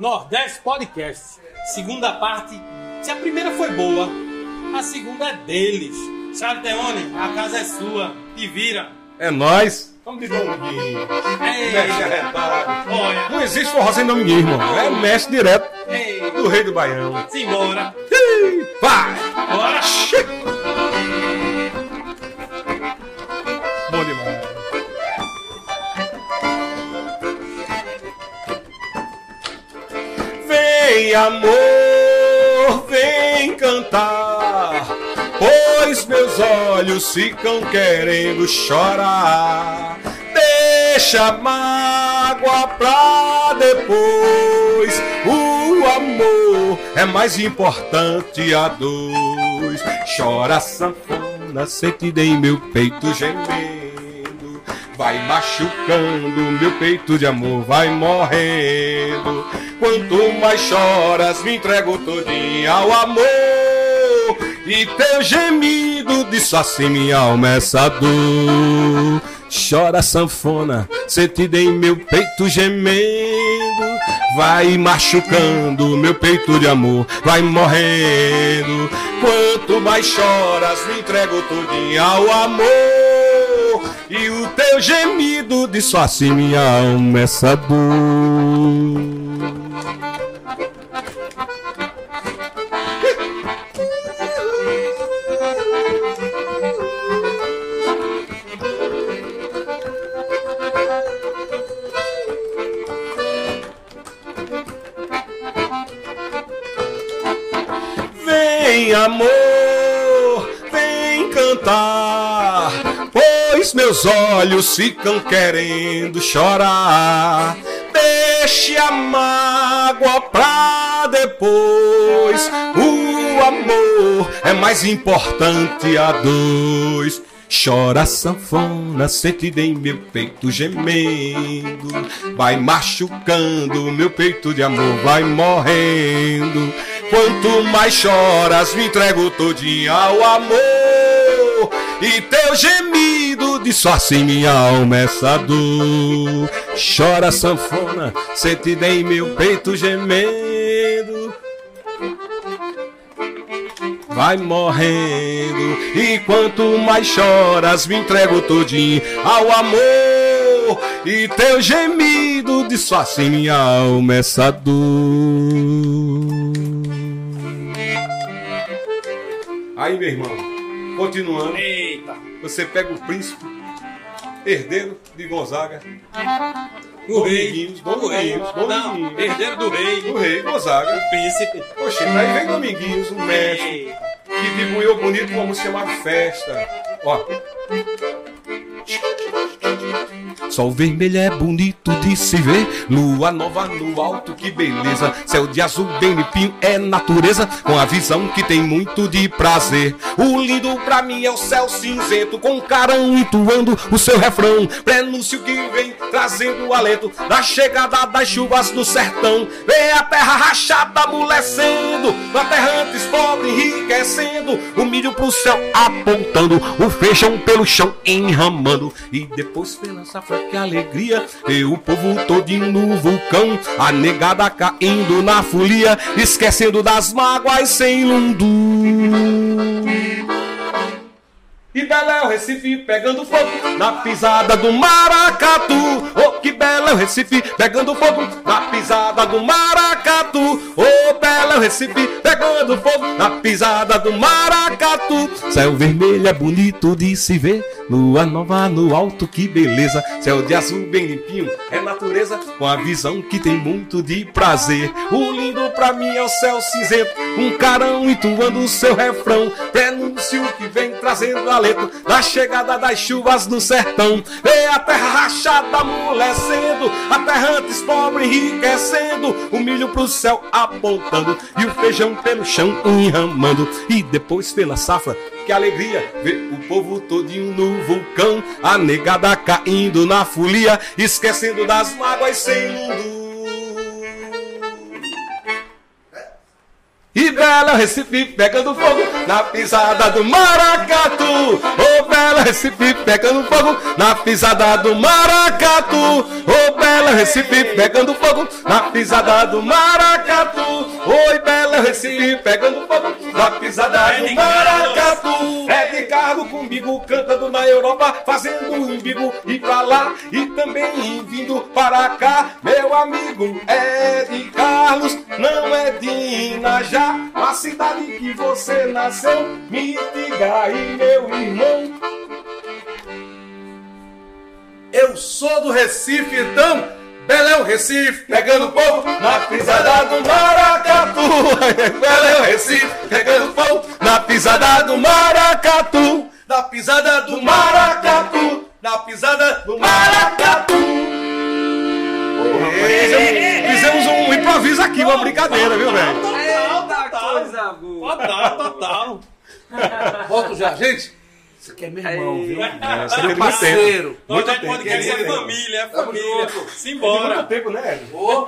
Nordeste Podcast. Segunda parte. Se a primeira foi boa, a segunda é deles. Charles Teone, a casa é sua. Te vira. É nós. Vamos de dominguinho. Mestre arretado. olha. Não existe forró sem dominguinho, irmão. É mestre direto Ei, do rei do Baião. simbora. Vai! Bora. Bom Vem, amor, vem cantar, pois meus olhos ficam querendo chorar. Deixa a mágoa pra depois. O amor é mais importante a dois. Chora sanfona, sentida em meu peito gemendo. Vai machucando meu peito de amor, vai morrendo. Quanto mais choras, me entrego todinha ao amor. E teu gemido disfarce minha alma essa dor. Chora sanfona, sentida em meu peito gemendo. Vai machucando meu peito de amor, vai morrendo. Quanto mais choras, me entrego todinha ao amor. E o teu gemido disfarce minha alma essa dor. Vem, amor, vem cantar, pois meus olhos ficam querendo chorar. Deixe a mágoa pra depois. O amor é mais importante a dois. Chora sanfona, sentida em meu peito gemendo. Vai machucando meu peito de amor, vai morrendo. Quanto mais choras, me entrego todinha ao amor. E teu gemido disfarce em minha alma essa dor. Chora sanfona, sentida em meu peito gemendo vai morrendo. E quanto mais choras, me entrego todinho ao amor. E teu gemido disfarce em minha alma essa dor. Aí, meu irmão, continuando, Eita. Você pega o príncipe, herdeiro de Gonzaga, O rei. Dominguinhos, O rei. Dominguinhos, Não, Dominguinhos. herdeiro do rei. o rei Gonzaga. O príncipe. Oxe, aí vem Dominguinhos, o mestre. Que divulgou bonito uma música chamada Festa. Ó. Sol vermelho é bonito de se ver, lua nova no alto, que beleza. Céu de azul bem limpinho é natureza, com a visão que tem muito de prazer. O lindo pra mim é o céu cinzento, com carão entoando o seu refrão. Prenúncio que vem trazendo o alento da chegada das chuvas do sertão. Vem a terra rachada amolecendo, a terra antes pobre enriquecendo. O milho pro céu apontando, o feijão pelo chão enramando. E depois pela safra que alegria, e o povo todinho no vulcão. A negada caindo na folia, esquecendo das mágoas sem lundu. E bela é o Recife pegando fogo na pisada do maracatu. Oh, que bela é o Recife pegando fogo na pisada do maracatu. Oh, bela é o Recife pegando fogo na pisada do maracatu. Céu vermelho é bonito de se ver, lua nova no alto, que beleza. Céu de azul bem limpinho, é natureza com a visão que tem muito de prazer. O lindo pra mim é o céu cinzento, um carão entoando o seu refrão. Prenúncio que vem trazendo da chegada das chuvas no sertão. Vê a terra rachada amolecendo, a terra antes pobre enriquecendo, o milho pro céu apontando e o feijão pelo chão enramando. E depois pela safra, que alegria ver o povo todinho no vulcão, a negada caindo na folia, esquecendo das mágoas sem mundo. E bela Recife pegando fogo na pisada do maracatu. Ô bela Recife pegando fogo na pisada do maracatu. Ô bela Recife pegando fogo na pisada do maracatu. Oi, Bela Recife, pegando fogo na pisada do maracatu. É de carro comigo, cantando na Europa, fazendo um umbigo e pra lá e também vindo para cá. Meu amigo é de Carlos, não é de Inajá, a cidade que você nasceu. Me diga aí, meu irmão. Eu sou do Recife, então. Belém, Recife, pegando fogo na pisada do maracatu. Belém, Recife, pegando fogo Na pisada do maracatu. na pisada do maracatu. Na pisada do maracatu. Fizemos um improviso aqui, uma brincadeira, viu, velho? Boa. Total, total. Volto já, gente. Isso aqui é meu irmão, viu? Essa é Parceiro. Muito tempo. é Querido. família, é Tamo família. Simbora. tempo, né, Ó,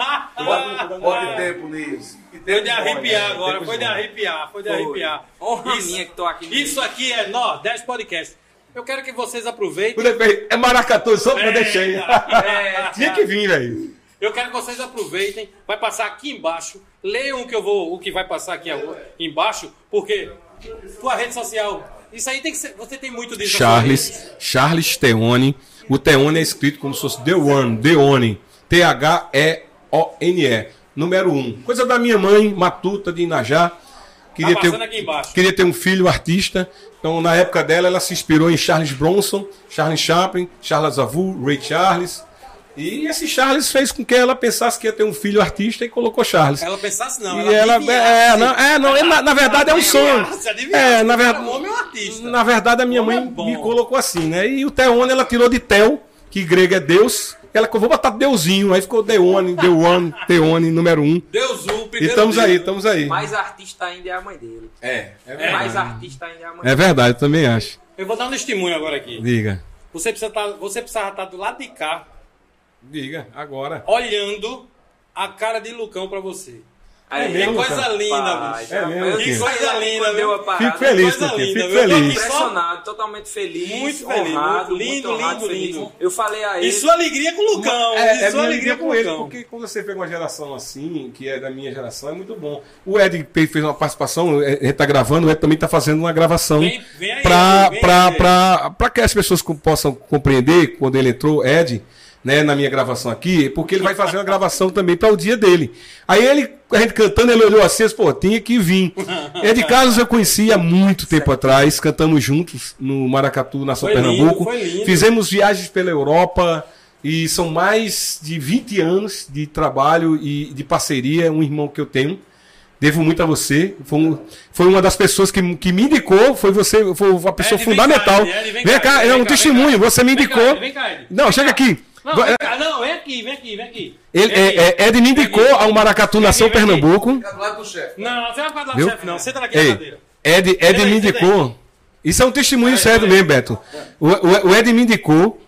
que tempo nisso. Foi de arrepiar agora, foi de arrepiar, foi de Foi. arrepiar. Honra Isso- minha que tô aqui. Isso aqui é Nordeste Podcast. Eu quero que vocês aproveitem. É maracatu, só pra deixar aí. É, Tinha que vir, velho. Eu quero que vocês aproveitem. Vai passar aqui embaixo. Leiam o que eu vou, o que vai passar aqui embaixo, porque tua rede social. Isso aí tem que ser. Você tem muito disso. Charles, Charles Teone. O Teone é escrito como se fosse The One, Deone. T-H-E-O-N-E. Número 1. Um. Coisa da minha mãe, Matuta de Inajá. Queria Tá ter, passando aqui embaixo. queria ter um filho artista. Então, na época dela, ela se inspirou em Charles Bronson, Charles Chaplin, Charles Avu, Ray Charles. E esse Charles fez com que ela pensasse que ia ter um filho artista e colocou Charles. Ela pensasse não. e ela, adivinhasse. é, não, é, não, é, na, na verdade é um sonho. É, na O verdade, homem é um artista. na verdade, a minha é mãe bom. me colocou assim, né? E o Teone ela tirou de Tel, que grego é Deus. Ela falou, vou botar Deusinho. Aí ficou Deone, Deone, Teone, número um. Deus o E primeiro. estamos dia. aí, estamos aí. Mais artista ainda é a mãe dele. É, é Mais artista ainda é a mãe É verdade, também acho. Eu vou dar um testemunho agora aqui. Diga. Você precisa estar, você precisava estar do lado de cá, Diga, agora. olhando a cara de Lucão pra você. Aí, É mesmo, que coisa cara? linda, Rapaz, bicho. É mesmo, que disse coisa linda, viu? a parada. Fico feliz, coisa linda, fico viu? Feliz. Impressionado, totalmente feliz. Muito feliz, honrado, muito lindo, muito honrado, lindo, feliz. lindo. Eu falei a ele. E sua alegria com o Lucão. É, e é sua minha alegria alegria com com ele, porque quando você pega uma geração assim, que é da minha geração, é muito bom. O Ed fez uma participação, a gente tá gravando, o Ed também tá fazendo uma gravação pra que as pessoas possam compreender quando ele entrou, Ed, né, na minha gravação aqui, porque ele vai fazer uma gravação também para o dia dele. Aí ele, a gente cantando, ele olhou assim, pô, tinha que vir. Ed Carlos eu conheci há muito tempo atrás, cantamos juntos no Maracatu, na São Foi lindo, Pernambuco. foi lindo. Fizemos viagens pela Europa e são mais de 20 anos de trabalho e de parceria, um irmão que eu tenho. Devo muito a você. Foi, um- foi uma das pessoas que, que me indicou. Foi você, foi a pessoa Ed, vem fundamental. cá, vem cá, é um testemunho. cá. Você me indicou. Cá. Não, chega aqui. Não, vem cá, não, vem aqui, vem aqui, vem aqui. Ele, Vem aqui. é, é, Ed me Vem indicou aqui. ao Maracatu Vem Nação aqui, aqui. Pernambuco. Fica do lado do chefe. Não, não, você vai falar do Viu? chefe, não. Senta naquela Ei, cadeira. Ed, Ed me indicou. Isso é um testemunho sério mesmo, Beto. O, o, o Ed me indicou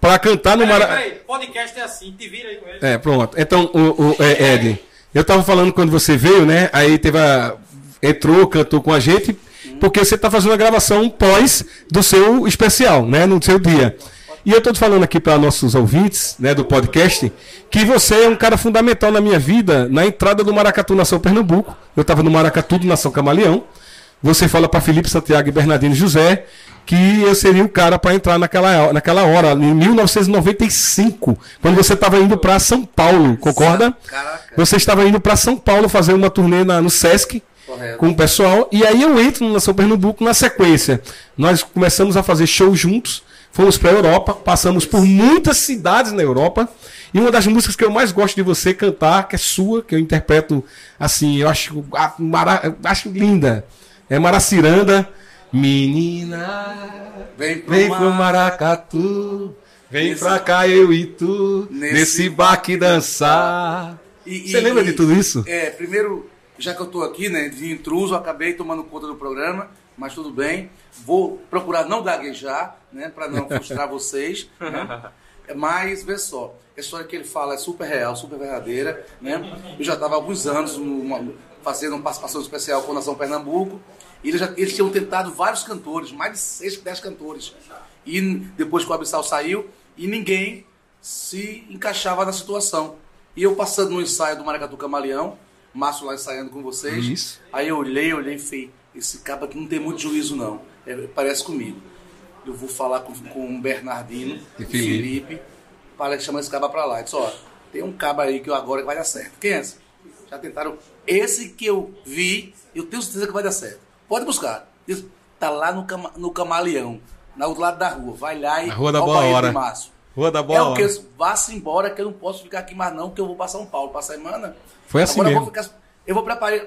para cantar no Maracatu. peraí, podcast é assim, te vira aí com ele. É, pronto. Então, o, o- é, Ed, eu tava falando quando você veio, né? Aí teve a. Entrou, cantou com a gente, porque você tá fazendo a gravação pós do seu especial, né? No seu dia. E eu te falando aqui para nossos ouvintes, né, do podcast, que você é um cara fundamental na minha vida na entrada do Maracatu Nação Pernambuco. Eu tava no Maracatu do Nação Camaleão. Você fala para Felipe Santiago e Bernardino José que eu seria o cara para entrar naquela, naquela hora, em 1995, quando você estava indo para São Paulo, concorda? Caraca. Você estava indo para São Paulo fazer uma turnê na- no Sesc Correto. com o pessoal, e aí eu entro na São Pernambuco na sequência. Nós começamos a fazer shows juntos, fomos para a Europa, passamos por muitas cidades na Europa, e uma das músicas que eu mais gosto de você cantar, que é sua, que eu interpreto assim, eu acho, ah, mara- acho linda, é Maraciranda. Menina, Vem pro, vem pro Maracatu, vem Nesse- pra cá eu e tu, Nesse- nesse baque dançar. E- Você e- lembra e- de tudo isso? É, primeiro, já que eu tô aqui, né, de intruso, acabei tomando conta do programa, mas tudo bem. Vou procurar não gaguejar, né, para não frustrar vocês, né? Mas, vê só, a história que ele fala é super real, super verdadeira, né? Eu já estava há alguns anos numa- fazendo uma participação especial com a Nação Pernambuco, e eles, já, eles tinham tentado vários cantores, mais de 6, 10 cantores. E depois que o Abissal saiu, e ninguém se encaixava na situação. E eu passando no ensaio do Maracatu Camaleão, Márcio lá ensaiando com vocês. Isso. Aí eu olhei, olhei e falei, esse cabo aqui não tem muito juízo não. É, parece comigo. Eu vou falar com, com o Bernardino E Felipe. Felipe, para chamar esse cabo pra lá. Eu disse, ó, tem um cabo aí que eu agora que vai dar certo. Quem é esse? Já tentaram. Esse que eu vi, eu tenho certeza que vai dar certo. Pode buscar. Isso tá lá no, cama, no Camaleão, na outro lado da rua. Vai lá e Na Rua da Boa Hora. Rua da Boa é o Hora. que? Vá-se embora que eu não posso ficar aqui mais não, que eu vou para São Paulo para semana. Foi assim Agora eu mesmo. vou ficar. Eu vou preparar.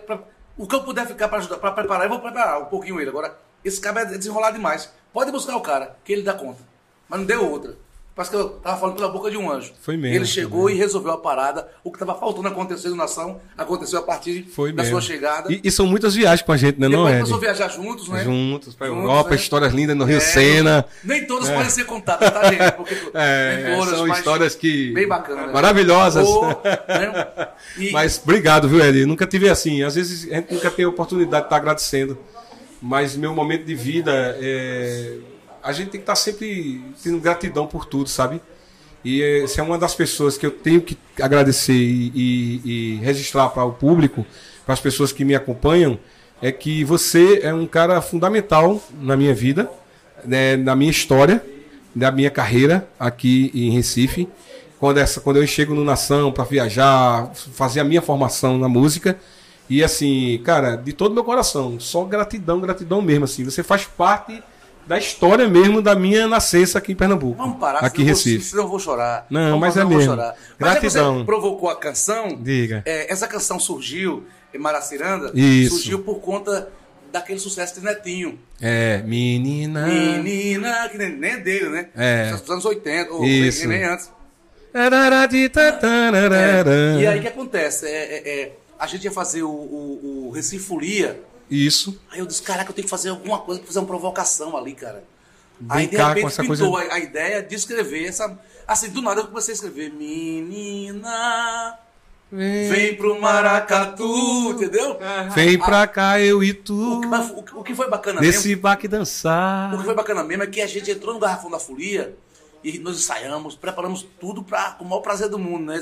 O que eu puder ficar para ajudar, para preparar, eu vou preparar um pouquinho ele. Agora, esse cara é desenrolado demais. Pode buscar o cara, que ele dá conta. Mas não deu outra. Parece que eu tava falando pela boca de um anjo. Foi mesmo, Ele chegou mesmo. e resolveu a parada. O que estava faltando acontecer na nação aconteceu a partir Foi da mesmo. sua chegada. E, e são muitas viagens com a gente, né, não, Depois Ed? começou a viajar juntos, né? Juntos, pra Juntos, Europa, né? histórias lindas no Rio É, Sena. Nem todas podem ser contadas, tá, gente? Porque É, todas, são histórias que. Bem bacanas. Maravilhosas. Ô, né? E- Mas obrigado, viu, Ed? Nunca tive assim. Às vezes a gente nunca tem a oportunidade de estar agradecendo. Mas meu momento de vida, é... a gente tem que estar sempre tendo gratidão por tudo, sabe? E você é uma das pessoas que eu tenho que agradecer e, e- e registrar para o público, para as pessoas que me acompanham, é que você é um cara fundamental na minha vida, né, na minha história, da minha carreira aqui em Recife. Quando, essa, quando eu chego no Nação para viajar, fazer a minha formação na música. E assim, cara, de todo meu coração, só gratidão, gratidão mesmo. Assim, você faz parte da história mesmo da minha nascença aqui em Pernambuco. Vamos parar, aqui senão eu vou- Recife. senão eu vou chorar. Não, Vamos mas é mesmo. chorar. Mas Gratidão. você provocou a canção, Diga. é, essa canção surgiu em Maraciranda, Isso. surgiu por conta daquele sucesso de Netinho. É, menina. Menina, que nem, nem é dele, né? É. Dos anos 80, ou Isso. nem, nem antes. É, E aí o que acontece? É, é, é, a gente ia fazer o, o, o Recife Folia, Isso. Aí eu disse, caraca, eu tenho que fazer alguma coisa fazer uma provocação ali, cara. Aí de com repente essa pintou coisa- a, a ideia de escrever essa. Assim, do nada eu comecei a escrever. Menina, vem pro Maracatu, entendeu? Vem pra cá, eu e tu. O, que- mas o o que foi bacana Nesse mesmo. baque O que dançar. foi bacana mesmo é que a gente entrou no Garrafão da Folia e nós ensaiamos, preparamos tudo pra, com o maior prazer do mundo, né?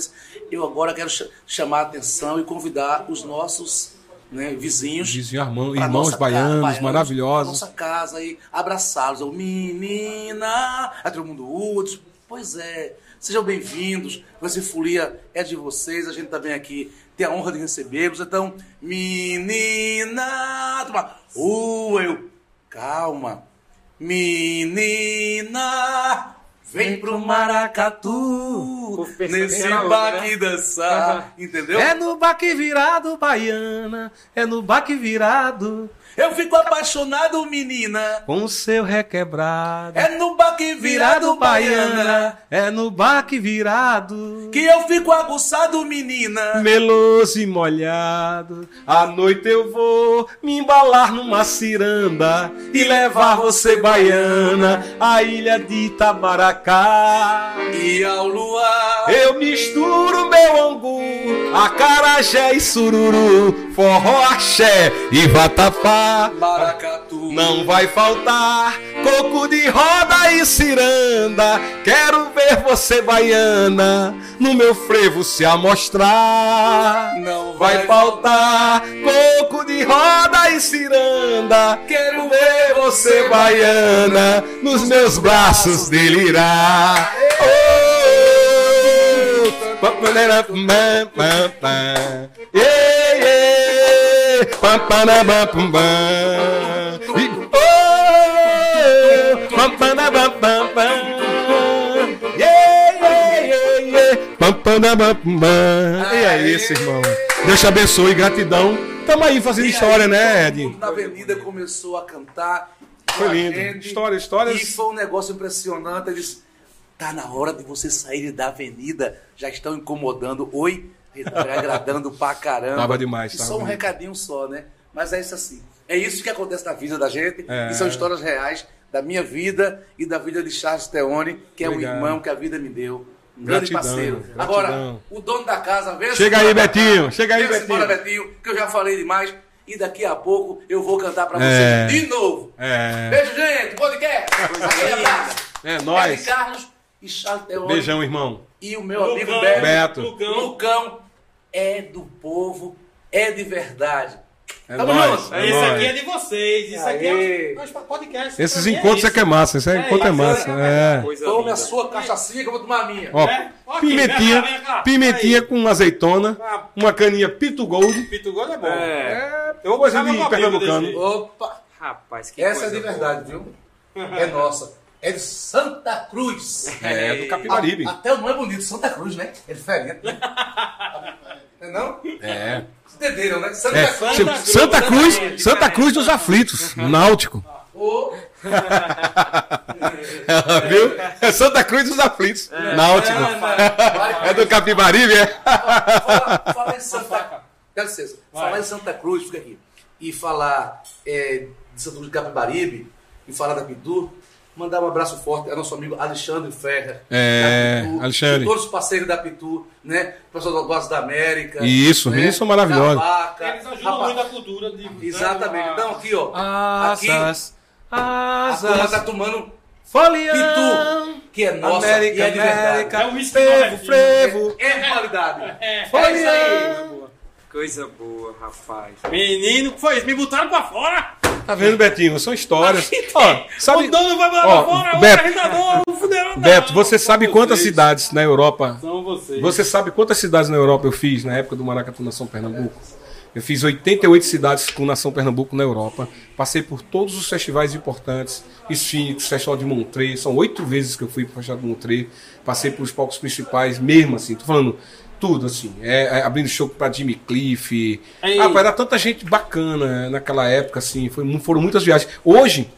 Eu agora quero cha- chamar a atenção e convidar os nossos né, vizinhos. Vizinho irmão- irmãos baianos, casa, maravilhosos. Nossa casa e abraçá-los. Eu, menina! Aí todo mundo, disse, pois é, sejam bem-vindos. Essa folia é de vocês, a gente também aqui tem a honra de recebê-los. Então, menina! Toma, uh, eu, calma. Menina! Vem pro Maracatu, nesse baque né? dançar, entendeu? É no baque virado, baiana. É no baque virado. Eu fico apaixonado, menina. Com o seu requebrado. É no baque virado, baiana. É no baque virado. Que eu fico aguçado, menina. Meloso e molhado, à noite eu vou me embalar numa ciranda e levar você, baiana, à ilha de Itamaracá. E ao luar. Eu misturo meu angu, acarajé e sururu, forró, axé e vatapá. Maracatu. Não vai faltar coco de roda e ciranda. Quero ver você, baiana, no meu frevo se amostrar. Não Vai faltar coco de roda e ciranda. Quero ver você, baiana, nos meus braços delirar. Oh. Yeah, yeah. Pam, pam, pam, pam, pam. E- oh, pam, pam, pam, pam, pam. Yeah, yeah, yeah, yeah. Pam, pam, pam, pam. E é isso, irmão. Deus te abençoe, gratidão. Tamo aí fazendo E história, aí, né, Ed? Na avenida começou a cantar. Foi lindo. gente, História, histórias- E foi um negócio impressionante. Eles. Tá na hora de você sair da avenida. Já estão incomodando. Oi? Tá agradando pra caramba. Tava demais, E tava só um recadinho só, né? Mas é isso assim. É isso que acontece na vida da gente. É. E são histórias reais da minha vida e da vida de Charles Teone, que é Obrigado. um irmão que a vida me deu. Um grande parceiro. gratidão. Agora, o dono da casa, vem Chega aí, Betinho. Chega aí, Betinho. embora, Betinho, que eu já falei demais. E daqui a pouco eu vou cantar pra É. vocês de novo. É. Beijo, gente. Podcast. É Ed nóis. Carlos e Charles Teone. Beijão, irmão. E o meu amigo Lucão, Beto. Lucão. Lucão, é do povo, é de verdade. É Tamo nóis, junto. é Esse nóis. aqui é de vocês. Isso aqui Aê. é um podcast. Esses mim encontros é isso. que é massa, esse É, encontro é massa. É. Coisa Tome linda. a sua cachaçinha que eu vou tomar a minha. Ó, É? Ok, vem pimentinha, cá, vem cá. pimentinha Aí. com azeitona, Ah. uma caninha Pito Gold. Pito Gold é bom. É. É uma coisa puxar de pernambucano. Opa, Rapaz, que essa é coisa de boa. verdade, viu? É nossa. É de Santa Cruz. É, do Capibaribe. A- até o nome é bonito, Santa Cruz, né? É diferente, né? Não é não? É. Entenderam, né? Santa É, Cruz. tipo, Santa Cruz, Santa Cruz dos aflitos, náutico. Ô, Viu? É Santa Cruz dos aflitos, náutico. vai, É do Capibaribe, é? Fala, fala em Santa Dá licença. Falar em Santa Cruz, fica aqui. E falar é, de Santa Cruz de Capibaribe e falar da Pitu, mandar um abraço forte ao nosso amigo Alexandre Ferrer. É, Pitu, Alexandre. Todos os parceiros da Pitu, né? O pessoal do da América. Isso, né? maravilhosos. Da Vaca. Eles ajudam Rapaz, muito a cultura de. Exatamente. Então aqui, ó. aqui, a turma tá tomando Folião, Pitu, que é nossa América, e é de verdade. América, É um frevo, frevo. É de qualidade. É, É isso aí. Coisa boa, rapaz. Menino, que foi isso? Me botaram pra fora! Tá vendo, Betinho? São histórias. Ó, sabe, O dono vai botar Ó, pra fora, Beto. o arrendador, o funeral. Beto, você sabe quantas vocês. cidades na Europa São vocês. Você sabe quantas cidades na Europa eu fiz na época do Maracatu Nação Pernambuco? Eu fiz 88 cidades com Nação Pernambuco na Europa. Passei por todos os festivais importantes. Sphinx, Festival de Montreux. São oito vezes que eu fui para o Festival de Montreux. Passei por os palcos principais, mesmo assim. Tô falando tudo assim. É, é, abrindo show para Jimmy Cliff. Ei. Ah, era tanta gente bacana naquela época, assim. Foi, foram muitas viagens. Hoje,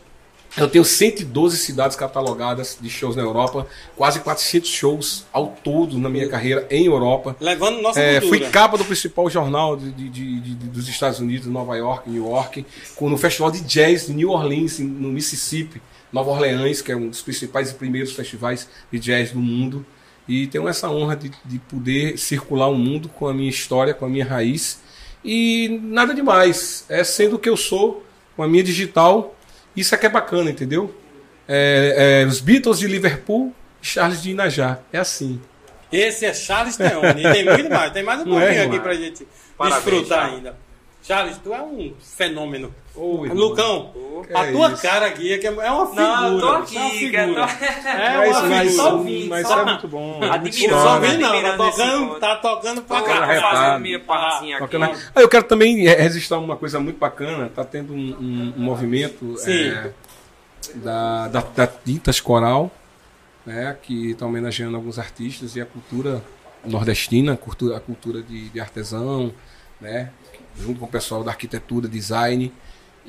eu tenho 112 cidades catalogadas de shows na Europa, quase 400 shows ao todo na minha carreira em Europa. Levando nossa É, cultura. fui capa do principal jornal de, de- de- dos Estados Unidos, Nova York, New York, com- no Festival de Jazz de New Orleans, no Mississippi, Nova Orleans, que é um dos principais e primeiros festivais de jazz do mundo. E tenho essa honra de, de poder circular o mundo com a minha história, com a minha raiz. E nada demais. É sendo o que eu sou, com a minha digital. Isso é que é bacana, entendeu? É, é, os Beatles de Liverpool e Charles de Inajá. É assim. Esse é Charles Teone. E tem muito mais. Tem mais um é, pouquinho aqui irmão? pra gente Parabéns, desfrutar ainda. Charles, tu é um fenômeno. Irmão. Lucão, a é tua isso? cara aqui é, que é uma figura. Não, eu tô é aqui, uma que figura. tô- É Mas, uma mas, figura. só mas só- é muito bom. é muito Admirando, Só vem não, tá Admirando esse tocando, tá tocando pra cá. arretado. fazendo minha partezinha aqui. Bacana. Ah, eu quero também é, registrar uma coisa muito bacana. Tá tendo um, um- um movimento é, da, da, da Tintas Coral, né, que está homenageando alguns artistas e a cultura nordestina, a cultura, a cultura de, de artesão, né, junto com o pessoal da arquitetura, design.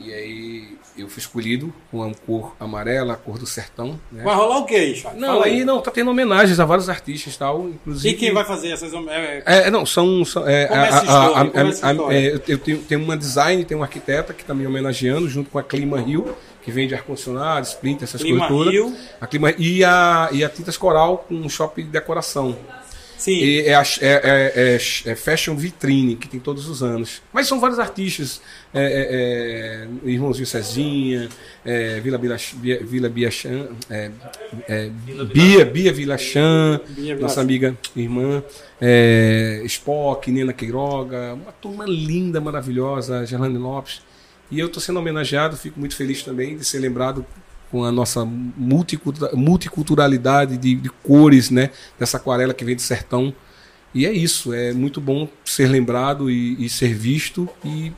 E aí eu fui escolhido com a cor amarela, a cor do sertão. Né? Vai rolar o quê, Charles? Não, Fala aí não, tá tendo homenagens a vários artistas e tal, inclusive. E quem vai fazer essas... É, É, não, são. são é, a- a a- é, eu tenho, tenho uma design, tenho um arquiteta que está me homenageando, junto com a Clima Rio, que vende ar-condicionado, splinter, essas Clima coisas todas. Rio. A Clima, e, a, e a Tintas Coral com um shopping de decoração. Sim. E é, a- é- é- é- é Fashion Vitrine, que tem todos os anos. Mas são vários artistas. É, é, é, Irmãozinho Cezinha, é, Vila, Bila, Bia- Vila Biachan, é, é, Bia, Bia Vilachan, Bia nossa amiga irmã, é, Spock, Nena Queiroga, uma turma linda, maravilhosa, Gerlane Lopes. E eu estou sendo homenageado, fico muito feliz também de ser lembrado com a nossa multicultura- multiculturalidade de, de cores, né? Dessa aquarela que vem do sertão. E é isso, é muito bom ser lembrado e, e ser visto e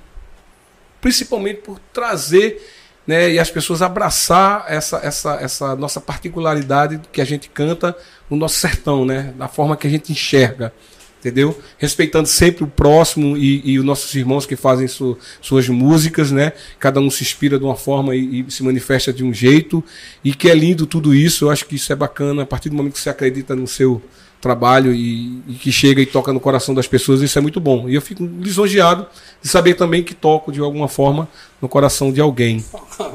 principalmente por trazer né, e as pessoas abraçar essa, essa, essa nossa particularidade que a gente canta no nosso sertão, né, da forma que a gente enxerga, entendeu? Respeitando sempre o próximo e, e os nossos irmãos que fazem su- suas músicas, né? Cada um se inspira de uma forma e, e se manifesta de um jeito e que é lindo tudo isso. Eu acho que isso é bacana a partir do momento que você acredita no seu trabalho e, e que chega e toca no coração das pessoas, isso é muito bom. E eu fico lisonjeado de saber também que toco de alguma forma no coração de alguém.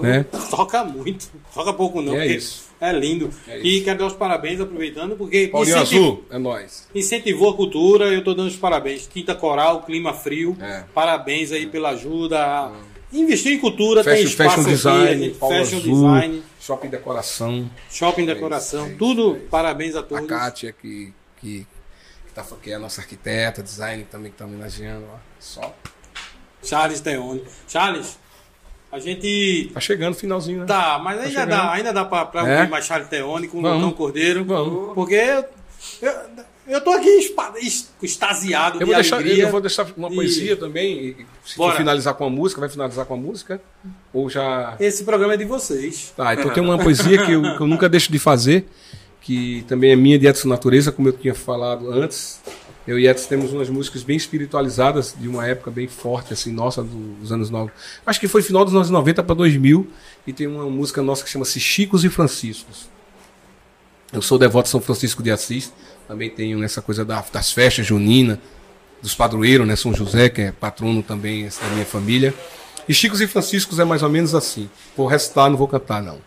né? Toca muito. Toca pouco não. É isso. É lindo. É e quero dar os parabéns, aproveitando, porque Paulinho incentiv- Azul, é nóis. incentivou a cultura, eu estou dando os parabéns. Tinta Coral, Clima Frio, É. parabéns aí pela ajuda. Investir em cultura, tem Fashion, espaço fashion aqui, a design, gente- Paulo fashion Azul, design, shopping decoração. shopping É decoração, é tudo é parabéns a A todos. Kátia que, que, que, tá, que é a nossa arquiteta, design também que tá homenageando. Ó, só. Charles Teone. Charles, a gente. Tá chegando o finalzinho, né? Tá, mas ainda chegando. dá, ainda dá pra, pra É? ouvir mais Charles Teone com o. Lucão Cordeiro. Vamos. Porque eu, eu, eu tô aqui espa- extasiado Eu de vou, deixar, alegria. eu vou deixar uma E- poesia também. Se Bora. for finalizar com a música, vai finalizar com a música? Ou já. Esse programa é de vocês. Tá, então tem uma poesia que eu, que eu nunca deixo de fazer, que também é minha de Edson Natureza, como eu tinha falado antes. Eu e Edson temos umas músicas bem espiritualizadas, de uma época bem forte, assim, nossa, dos anos 90. Acho que foi final dos anos 90 para 2000, e tem uma música nossa que chama-se Chicos e Franciscos. Eu sou devoto de São Francisco de Assis, também tenho essa coisa da- das festas juninas, dos padroeiros, né? São José, que é patrono também da minha família. E Chicos e Franciscos é mais ou menos assim. Vou recitar, não vou cantar, não.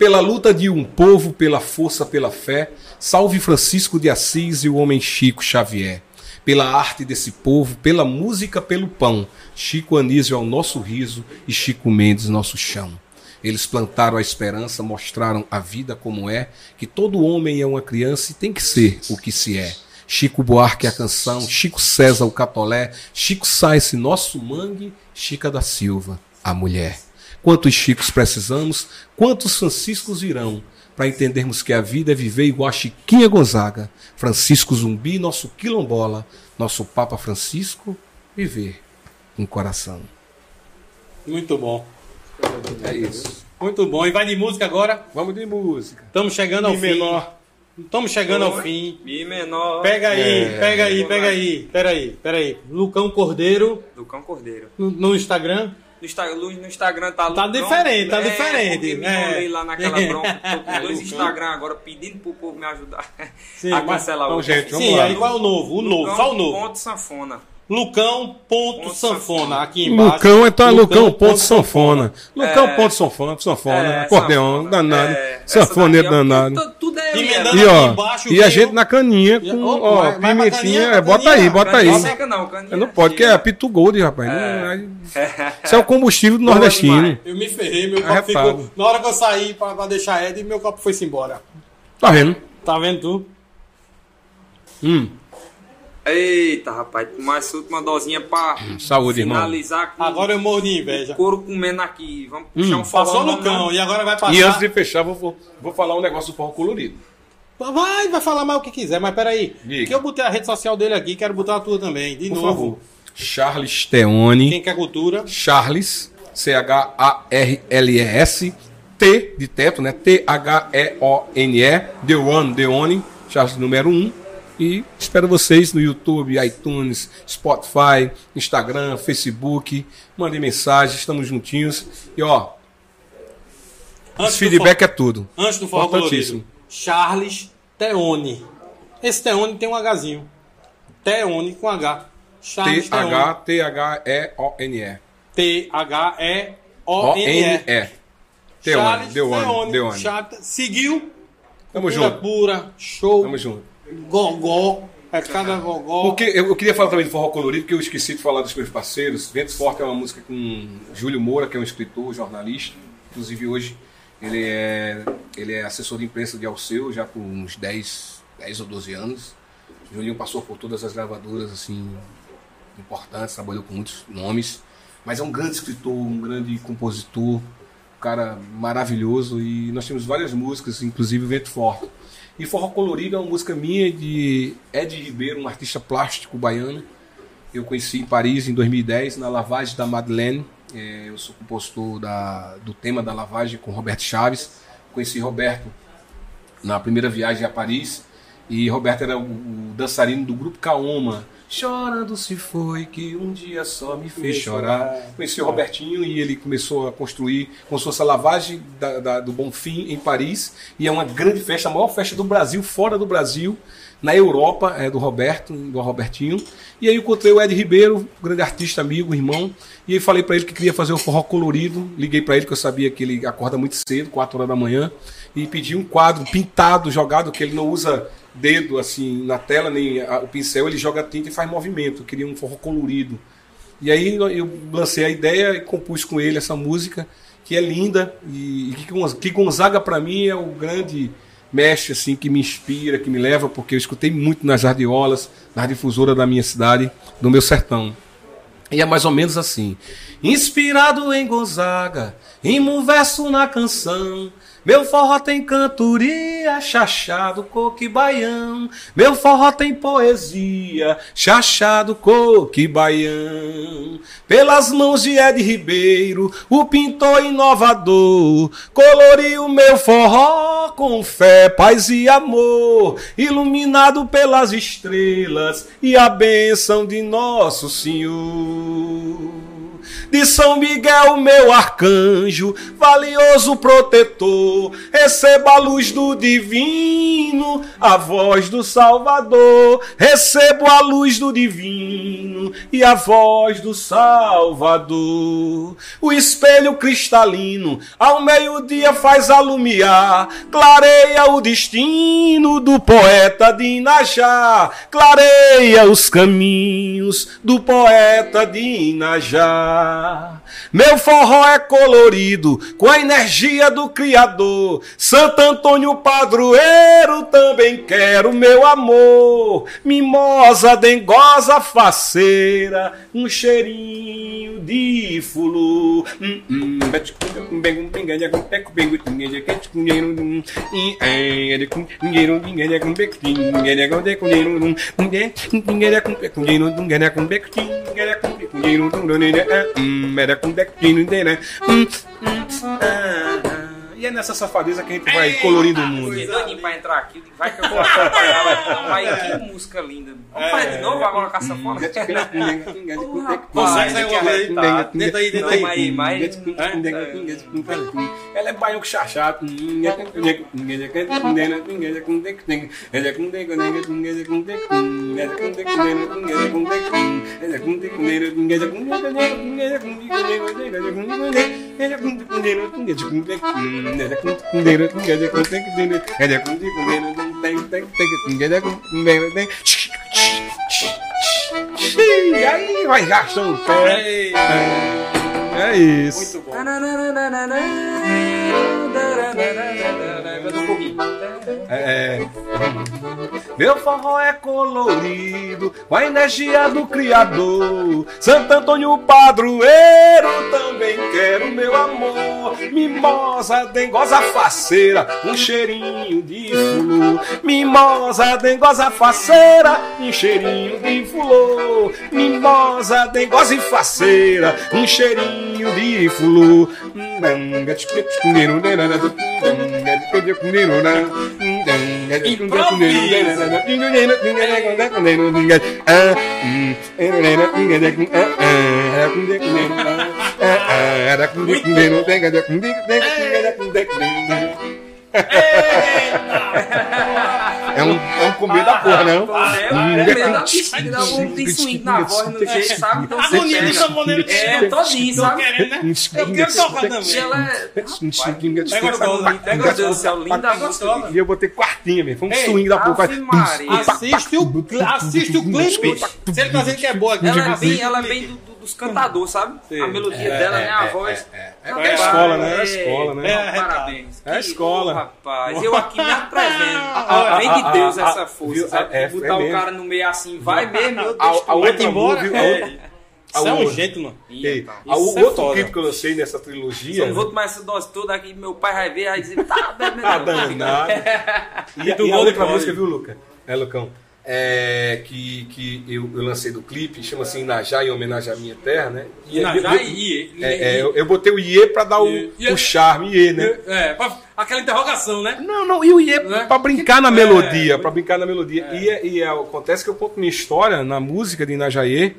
Pela luta de um povo, pela força, pela fé, salve Francisco de Assis e o homem Chico Xavier. Pela arte desse povo, pela música, pelo pão, Chico Anísio é o nosso riso e Chico Mendes nosso chão. Eles plantaram a esperança, mostraram a vida como é, que todo homem é uma criança e tem que ser o que se é. Chico Buarque a canção, Chico César o catolé, Chico Sainz nosso mangue, Chica da Silva a mulher. Quantos Chicos precisamos, quantos Franciscos virão, para entendermos que a vida é viver igual a Chiquinha Gonzaga, Francisco Zumbi, nosso quilombola, nosso Papa Francisco, viver em coração. Muito bom. É isso. Muito bom. E vai de música agora. Vamos de música. Estamos chegando ao Mi fim. menor. Estamos chegando ao fim. Mi menor. Pega aí, É. pega aí, pega aí. Pera aí, pera aí. Lucão Cordeiro Do Cão Cordeiro. no, no Instagram. No, Insta- no Instagram tá Tá diferente, tá É, diferente, me é. enrolei lá naquela bronca. Tô com dois Lucão. Instagram agora pedindo pro povo me ajudar Sim, a mas- cancelar então, o gente, vamos Sim, lá. aí qual é o novo? O novo, só o novo. Ponto sanfona. Lucão ponto Ponto sanfona. sanfona. Aqui embaixo. Lucão é Lucão, ponto sanfona. sanfona. Lucão É. ponto sanfona, sanfona, É, acordeão, danado, É, sanfoneiro ó, danado. Tudo, é E E ó, embaixo e a gente na caninha com, Opa, ó, pimentinha, caninha, é, bota caninha, aí, bota Caninha aí. seca não, caninha Não pode, que é Pitu Gold, rapaz. Não, aí- Isso é o combustível do nordestino. Eu me ferrei, meu copo ficou. Na hora que eu saí pra, pra deixar Ed, meu copo foi-se embora. Tá vendo? Tá vendo tu? Hum, Eita, rapaz, mais última dosinha pra saúde, irmão. finalizar com Agora eu morro de inveja. couro comendo aqui. Vamos puxar um forró. Passou o vamos- Lucão e agora vai passar. E antes de fechar, vou, vou, vou falar um negócio do forró colorido. Vai, vai falar mais o que quiser, mas peraí. Diga. Que eu botei a rede social dele aqui, quero botar a tua também. De Por novo. favor. Charles Teone. Quem quer cultura? Charles, C-H-A-R-L-E-S, T de teto, né? T-H-E-O-N-E, The One, The One, Charles número 1. E espero vocês no YouTube, iTunes, Spotify, Instagram, Facebook. Mandem mensagem, estamos juntinhos. E ó, Antes feedback é tudo. for- Antes do forró colorido. Charles Teone. Esse Teone tem um Hzinho. Teone com H. Charles Teone. T-H-T-H-E-O-N-E. T-H-E-O-N-E. O-N-E. The One, Charles Teone. Seguiu. Tamo junto. pura, show, Tamo junto. Gogó. É cada gogó. Porque eu, eu queria falar também do forró colorido, porque eu esqueci de falar dos meus parceiros. Ventos Forte é uma música com Júlio Moura, que é um escritor, jornalista. Inclusive hoje ele é, ele é assessor de imprensa de Alceu, já por uns 10, 10 ou 12 anos. Julinho passou por todas as gravadoras assim importantes, trabalhou com muitos nomes. Mas é um grande escritor, um grande compositor, um cara maravilhoso. E nós temos várias músicas, inclusive Vento Forte. E Forró Colorido é uma música minha de Ed Ribeiro, um artista plástico baiano. Eu conheci em Paris em 2010, na lavagem da Madeleine. É, eu sou compositor da, do tema da lavagem com Roberto Chaves. Conheci Roberto na primeira viagem a Paris. E Roberto era o, o dançarino do grupo Kaoma. Chorando se foi que um dia só me fez chorar. Conheci o Robertinho e ele começou a construir como se fosse a lavagem da, da- do Bonfim em Paris. E é uma grande festa, a maior festa do Brasil, fora do Brasil, na Europa, é do Roberto, do Robertinho. E aí eu encontrei o Ed Ribeiro, grande artista, amigo, irmão. E aí falei para ele que queria fazer o forró colorido. Liguei para ele que eu sabia que ele acorda muito cedo, 4 horas da manhã. E pedi um quadro pintado, jogado, que ele não usa dedo assim na tela, nem a- o pincel, ele joga tinta e faz movimento. Queria um forró colorido. E aí eu lancei a ideia e compus com ele essa música, que é linda. E, que que Gonzaga, para mim, é o grande mexe, assim, que me inspira, que me leva, porque eu escutei muito nas radiolas, na difusora da minha cidade, do meu sertão. E é mais ou menos assim. Inspirado em Gonzaga, rimo um verso na canção. Meu forró tem cantoria, chachado, coque baião. Meu forró tem poesia, chachado, coque baião. Pelas mãos de Ed Ribeiro, o pintor inovador, coloriu meu forró com fé, paz e amor, iluminado pelas estrelas e a bênção de nosso Senhor de São Miguel, meu arcanjo, valioso protetor. Receba a luz do divino, a voz do Salvador. Recebo a luz do divino e a voz do Salvador. O espelho cristalino ao meio-dia faz alumiar, clareia o destino do poeta de Inajá, clareia os caminhos do poeta de Inajá. Bye. Meu forró é colorido, com a energia do Criador. Santo Antônio Padroeiro também quero meu amor. Mimosa, dengosa, faceira, um cheirinho de fulô. Era com né? Hum, hum, ah, ah. E é nessa safadeza que a gente vai colorindo o mundo. Fiquei doidinho pra entrar aqui. Vai que eu vou. Mas que música linda. Vamos fazer de novo agora com a sanfona? Consegue sair uma vez aí, tá? Tenta aí, tenta aí. Mas, mas... Ela é baião chachado. E aí vai gastando o pé. É isso. Muito bom. É. Meu forró é colorido, com a energia do Criador. Santo Antônio Padroeiro, também quero meu amor. Mimosa, dengosa, faceira, um cheirinho de fulô. Mimosa, dengosa, faceira, um cheirinho de fulô. Mimosa, dengosa e faceira, um cheirinho de fulô. Eita! É um, é um comer da porra, não? É, é, dá um tem swing na voz, no jeito, sabe? Então essa maneira que É, todinho, Tô sabe? né? Eu quero tocar E também. ela é... É gostosa. Meu Deus do céu, linda música. E eu botei quartinha, mesmo. Foi um swing da porra. Assiste o, assiste o clipe. Se ele tá dizendo que é boa, Ela é assiste bem, é do- do- dos cantadores, sabe? A melodia É, dela, é, né? A é, voz. é, Tá é a escola, né? É a escola, né? Não, É, parabéns. é a Que- escola. Rapaz, eu aqui me atrevendo. ah, Vem de Deus essa força, viu? sabe? É, é Botar o mesmo. cara no meio assim, vai mesmo, meu Deus. a outra embora? É. Isso é um jeito, mano. Ei, Então, a- o é outro foda. clipe que eu lancei nessa trilogia. eu não vou tomar essa dose toda aqui, meu pai vai ver, vai dizer, tá bebendo. Tá danado. E, tu e a gol outra música, viu, Luca? É, Lucão? É, que que eu, eu lancei do clipe, chama assim Inajá, em homenagem à minha terra, né? E Na eu, já eu- e é, é, eu, eu botei o Iê pra dar o, E- e- o charme, Iê, né? É, pra- aquela interrogação, né? Não, não, e o Iê Né? pra brincar na É, melodia, é. pra brincar na melodia. E, é- e é- acontece que eu conto minha história na música de Inajaê,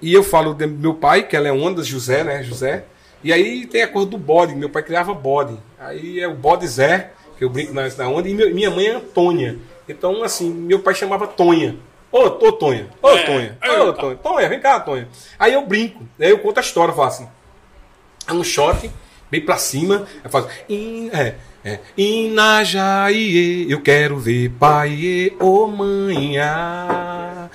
e eu falo do meu pai, que ela é Ondas José, né, José, e aí tem a cor do bode, meu pai criava bode. Aí é o bode Zé, que eu brinco na, na onda, e meu- minha mãe é Antônia. Então, assim, meu pai chamava Tonha. Ô, ô Tonha, ô É, Tonha, ô eita. Tonha, Tonha, vem cá, Tonha. Aí eu brinco, aí eu conto a história, eu falo assim, é um shot, bem pra cima. Eu faço. In, é, é. Inajaie, eu quero ver pai, ô manhã.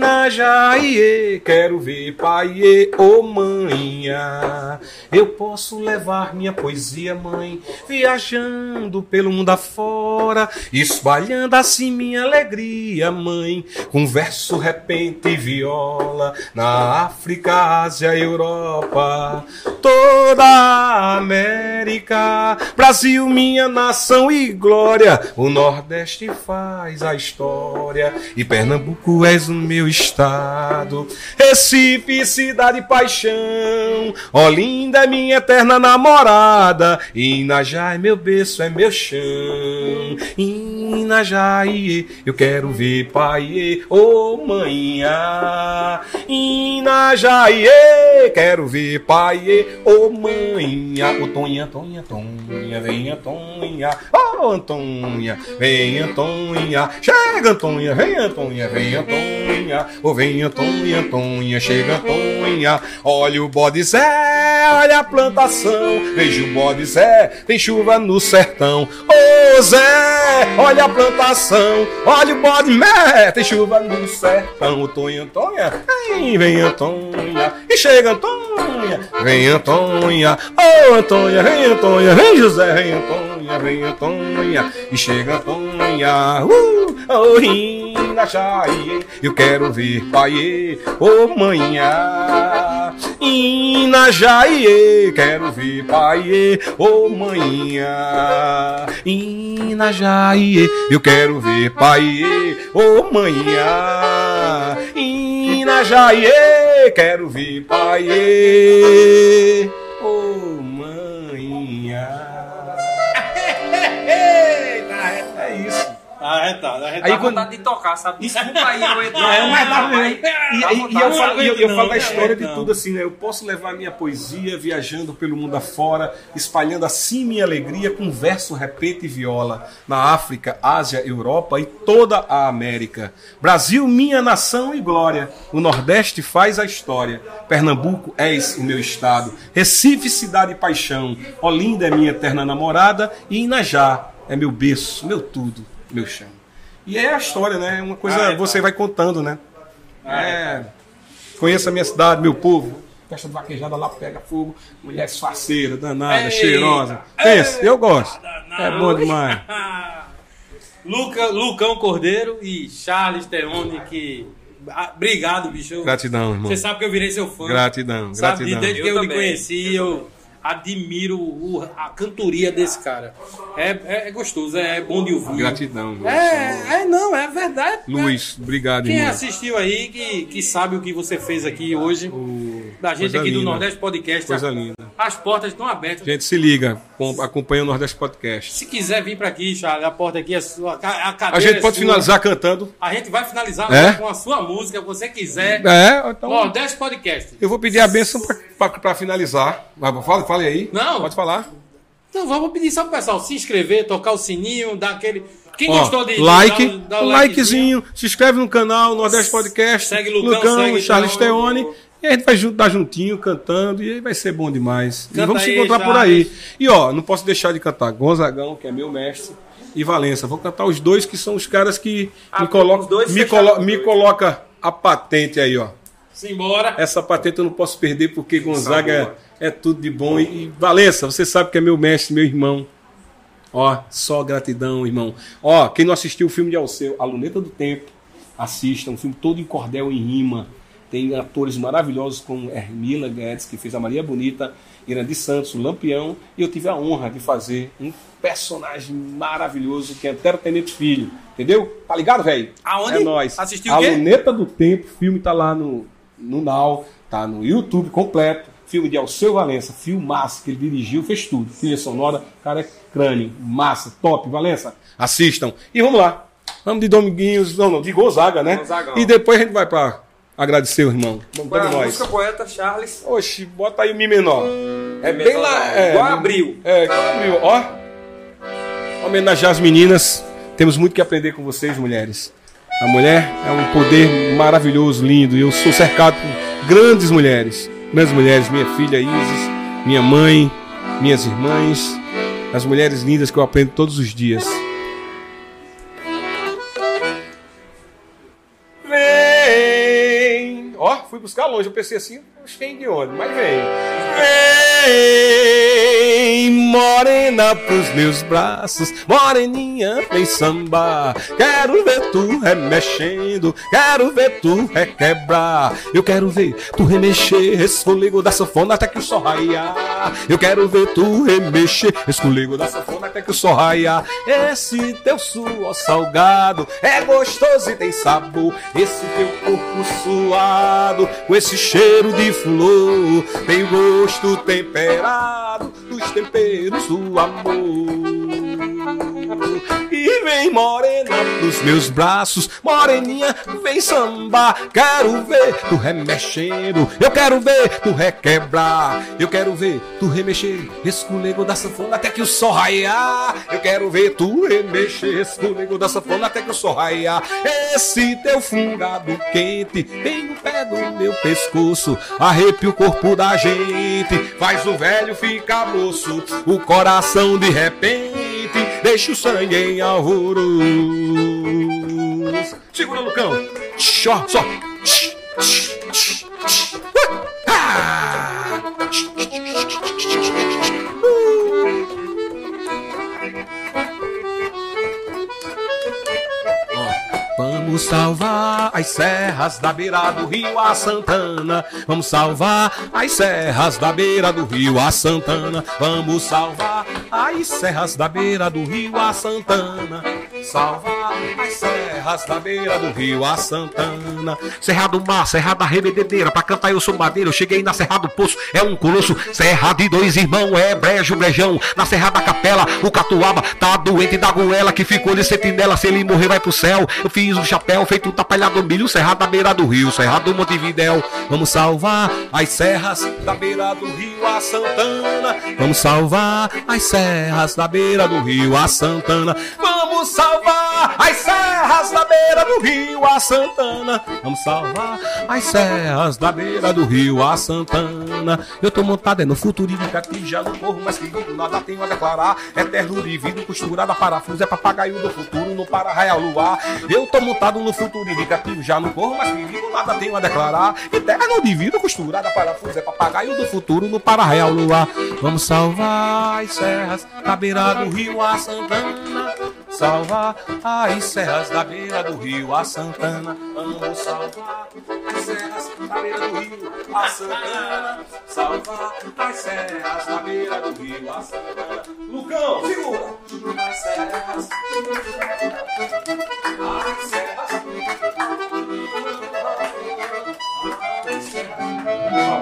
Inajaie, quero ver pai ô manha. Eu posso levar minha poesia, mãe, viajando pelo mundo afora, espalhando assim minha alegria, mãe, com verso, repente e viola, na África, Ásia, Europa, toda a América, Brasil, minha nação e glória, o Nordeste faz a história e Pernambuco és o meu estado. Recife, cidade paixão, Olinda é minha eterna namorada, Inajá é meu berço, é meu chão. Inajai, eu quero ver pai, ô oh, manhã. Inajai, quero ver pai, ô oh, manhã. Ô Tonha, Tonha, Tonha, vem Tonha, ô oh, Antonha, vem Antonha, chega Antonha, vem Antonha, vem Antonha, ô oh, vem Antonha, Antonha, chega Antonha, olha o bode Zé, olha a plantação, veja o bode Zé, tem chuva no sertão, ô Zé, olha a plantação, olha o bode Mé, tem chuva no sertão, o Tonha, Antonha, vem, vem Antonha, e chega Antonha, vem Antonha, ô oh, Antonha, vem Antonha, vem José, vem Antonha, vem Antonha, e chega Antonha, uh, oh, Rina, Chai, eu quero ver pai, ô oh, manhã, Inajaie, quero ver pai, ô oh, manhã, Inajaie, eu quero ver pai, ô oh, manhã, Inajaie, quero ver pai, Arretado, arretado. Aí vontade de tocar, sabe? Desculpa aí, eu entro. Não, mas dá mesmo. E, eu falo, e eu, eu não, falo da não, história de tudo assim, né? Eu posso levar minha poesia viajando pelo mundo afora, espalhando assim minha alegria com verso, repente e viola na África, Ásia, Europa e toda a América. Brasil, minha nação e glória. O Nordeste faz a história. Pernambuco és o meu estado. Recife, cidade e paixão. Olinda é minha eterna namorada e Inajá é meu berço, meu tudo, meu chão. E é a história, né? É uma coisa Ah, é, você vai contando, né? É. Conheça a minha cidade, meu povo. Festa de vaquejada lá pega fogo. Mulher faceira, danada, Eita. cheirosa. Pensa, eu gosto. É bom demais. Luca, Lucão Cordeiro e Charles Teone, que. Ah, Obrigado, bicho. Gratidão, irmão. Você sabe que eu virei seu fã. Gratidão, Sabe, gratidão. desde que Eu eu, lhe conheci, eu admiro o- a cantoria desse cara. É, é, é gostoso, é bom de ouvir. Gratidão. É, é, não, é verdade. Luiz, obrigado, Quem irmão. assistiu aí, que, que sabe o que você fez aqui hoje, da gente coisa aqui do linda. Nordeste Podcast, Coisa a- linda. as portas estão abertas. Gente, se liga. com- Acompanha o Nordeste Podcast. Se quiser vir para aqui, Charles, a porta aqui é sua, a cadeira A gente é pode sua. finalizar cantando. A gente vai finalizar É? com a sua música, se você quiser. É, então. Nordeste Podcast. Eu vou pedir a bênção para finalizar. Vai, Fale, aí. Não. Pode falar. Então vamos pedir só pro pessoal se inscrever, tocar o sininho, dar aquele. Quem Ó, gostou de. like, dar o- dar o um likezinho, se inscreve no canal Nordeste Podcast, Segue Lucão, segue Charles Teone. Teone, e a gente vai juntar juntinho, cantando, e aí vai ser bom demais. e Canta vamos se aí, encontrar por Charles. aí. E ó, não posso deixar de cantar Gonzagão, que é meu mestre, e Valença. Vou cantar os dois que são os caras que Ah, me, dois me, colo me coloca a patente aí, ó. Simbora. Essa patente eu não posso perder porque Gonzaga é, é tudo de bom. E, e Valença, você sabe que é meu mestre, meu irmão. Ó, só gratidão, irmão. Ó, quem não assistiu o filme de Alceu, A Luneta do Tempo, assista. Um filme todo em cordel, em rima. Tem atores maravilhosos como Hermila Guedes, que fez a Maria Bonita, Irandi Santos, o Lampião. E eu tive a honra de fazer um personagem maravilhoso que é Antero Tenente Filho. Entendeu? Tá ligado, velho? Aonde? É nóis. Assistiu o A quê? Luneta do Tempo, o filme tá lá no, no Now, tá no YouTube completo. Filme de Alceu Valença, filmaço que ele dirigiu, fez tudo. Trilha sonora, cara é crânio, massa, top, Valença. Assistam. E vamos lá. Vamos de Dominguinhos, não, não, de Gonzaga, né? Gonzagão. E depois a gente vai pra agradecer o irmão. Vamos Qual é vamos a nós. música poeta, Charles? Oxe, bota aí o Mi menor. É Mi bem menor, lá. É, Igual abril. É, igual abril. Ó. Homenagear as meninas. Temos muito que aprender com vocês, mulheres. A mulher é um poder maravilhoso, lindo. E eu sou cercado por grandes mulheres. Grandes mulheres. Minha filha Isis, minha mãe, minhas irmãs. As mulheres lindas que eu aprendo todos os dias. Vem fui buscar longe. Eu pensei assim, cheio de onde? Mas vem. Vem, morena pros meus braços, moreninha vem sambar. Quero ver tu remexendo, quero ver tu requebrar. Eu quero ver tu remexer esse da sanfona até que o sol raiar. Eu quero ver tu remexer esse da sanfona até que o sol raiar. Esse teu suor salgado é gostoso e tem sabor. Esse teu corpo suado com esse cheiro de flor tem gosto temperado dos temperos do amor. Vem morena pros meus braços, moreninha, vem sambar. Quero ver tu remexendo, eu quero ver tu requebrar. Eu quero ver tu remexer, esculego da sanfona até que o sol raiar. Eu quero ver tu remexer, esculego da sanfona até que o sol raiar. Esse teu fungado quente vem no pé do meu pescoço, arrepia o corpo da gente, faz o velho ficar moço, o coração de repente deixa o sangue em alvoroço. Segura, Lucão. Só, só. Ah! Vamos salvar as serras da beira do rio a Santana. Vamos salvar as serras da beira do rio a Santana. Vamos salvar as serras da beira do rio a Santana. Salvar as serras da beira do rio a Santana. Serra do Mar, Serra da Rebededeira. Pra cantar eu sou madeira. Eu cheguei na Serra do Poço, é um colosso. Serra de dois irmãos, é brejo, brejão. Na Serra da Capela, o Catuaba tá doente da goela que ficou de sentinela. Se ele morrer, vai pro céu. Eu fiz um chapéu feito um tapalhado milho, Serra da beira do rio, Serra do Montevidéu. Vamos salvar as serras da beira do rio a Santana. Vamos salvar as serras da beira do rio a Santana. Vamos salvar as serras da beira do rio a Santana. Vamos salvar as serras da beira do rio a Santana. Eu tô montado é no futuro indicativo, já não corro mais perigo, nada tenho a declarar. Eterno divino, costurada, parafuso, é papagaio do futuro, no para-raio luar. Eu tô montado no futuro indicativo, já não corro mais perigo, nada tenho a declarar. Eterno divino, costurada, parafuso, é papagaio do futuro, no para-raio luar. Vamos salvar as serras da beira do rio a Santana. Salvar as serras da beira do rio a Santana. Vamos salvar serras da beira do rio a Santana. Salvar as serras da beira do rio a Santana. Lucão, segura! As serras. As serras.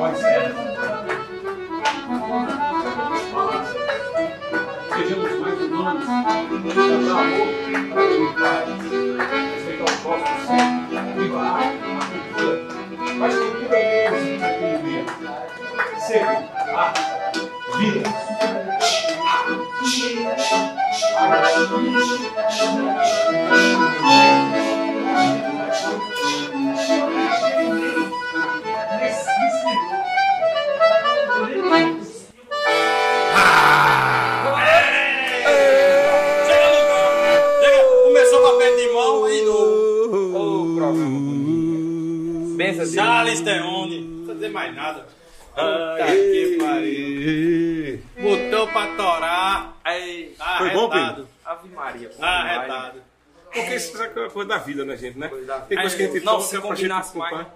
As serras. Sejamos mais humanos, mas cultura mesmo, economia. Ser arte, vida. Chega, Benção, Deus. Charles Teone. Não precisa dizer mais nada. Puta que pariu. Botou pra torar. Aí, Foi bom, Arretado. Ave Maria. pô, Arretado. Porque isso é uma coisa da vida, né, gente, né? Tem coisa que a gente Não, toca se pra gente mais.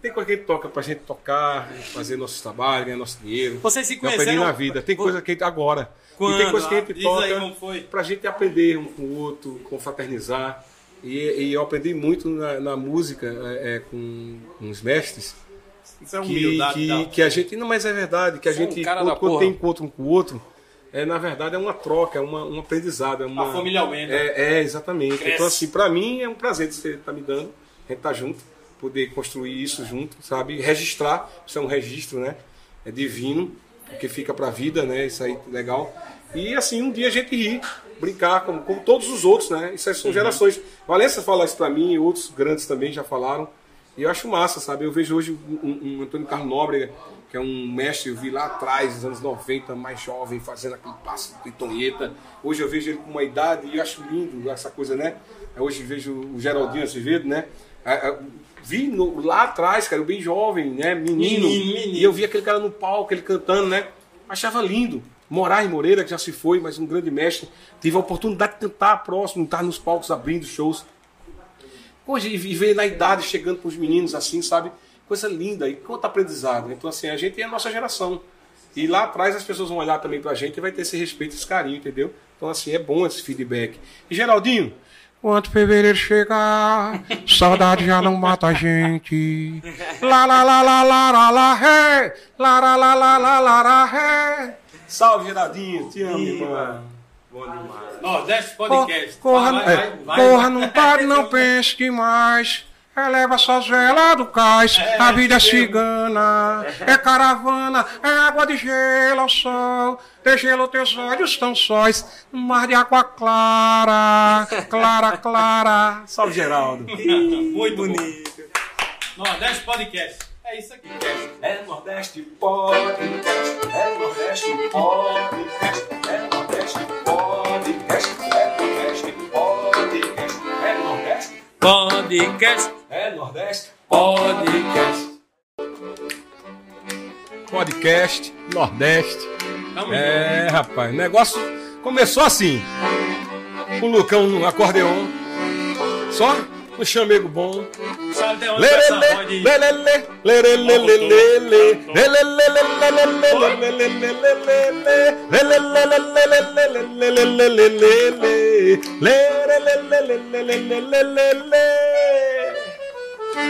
Tem coisa que a gente toca pra gente tocar, fazer nossos trabalhos, ganhar nosso dinheiro. Vocês se conheceram? na vida. Tem coisa que a gente agora. Quando? E tem coisa que a gente toca aí pra gente aprender um com o outro, confraternizar. E, e eu aprendi muito na, na música é, é, com, com os mestres. Isso é que, humildade. que, que a gente. Não, mas é verdade, que a um gente, cara quando, quando tem encontro um com o outro, é, na verdade é uma troca, é uma, um aprendizado. É uma, A família aumenta. É, é, exatamente. Cresce. Então, assim, pra mim é um prazer de você estar me dando, a gente tá junto, poder construir isso junto, sabe? Registrar, isso é um registro, né? É divino, porque fica pra vida, né? Isso aí legal. E assim, um dia a gente rir, brincar como, como todos os outros, né? Isso são gerações. Valença fala isso pra mim, outros grandes também já falaram. E eu acho massa, sabe? Eu vejo hoje um, um- Antônio Carlos Nóbrega, que é um mestre, eu vi lá atrás, nos anos 90, mais jovem, fazendo aquele passo de tonheta. Hoje eu vejo ele com uma idade e eu acho lindo essa coisa, né? Hoje eu vejo o Geraldinho Azevedo, né? é, é, vi no- lá atrás, cara, eu bem jovem, né? Menino, Menino, menino. E eu vi aquele cara no palco, ele cantando, né? Achava lindo. Moraes Moreira, que já se foi, mas um grande mestre. Tive a oportunidade de cantar próximo, estar nos palcos abrindo shows. Hoje, e ver na idade chegando para os meninos assim, sabe? Coisa linda e quanto aprendizado. Então, assim, a gente é a nossa geração. E lá atrás as pessoas vão olhar também pra gente e vai ter esse respeito, esse carinho, entendeu? Então, assim, é bom esse feedback. E Geraldinho, quando fevereiro chegar, saudade já não mata a gente. Lá, lá, lá, lá, lá, lá, lá, ré. Lá, lá, lá, lá, lá, lá, ré. Salve, Geraldinho. Te amo, irmão. Bom demais. Nordeste Podcast. Corra, Vai, vai, é, vai, vai, corra, vai. não pare, não pense demais. Eleva suas velas do cais, a vida é cigana, é caravana, é água de gelo ao sol, de gelo teus olhos tão sóis, no mar de água clara, clara, clara. Salve, Geraldo. Muito bonito. Nordeste Podcast. É isso aqui. É Nordeste Podcast, é Nordeste Podcast, é Nordeste Podcast, é Nordeste Podcast, é Nordeste, Podcast. é Nordeste Podcast. Podcast Nordeste. Tamo É, rapaz, o negócio começou assim. O Lucão no acordeon. Só um chamego bom. Sabe até onde essa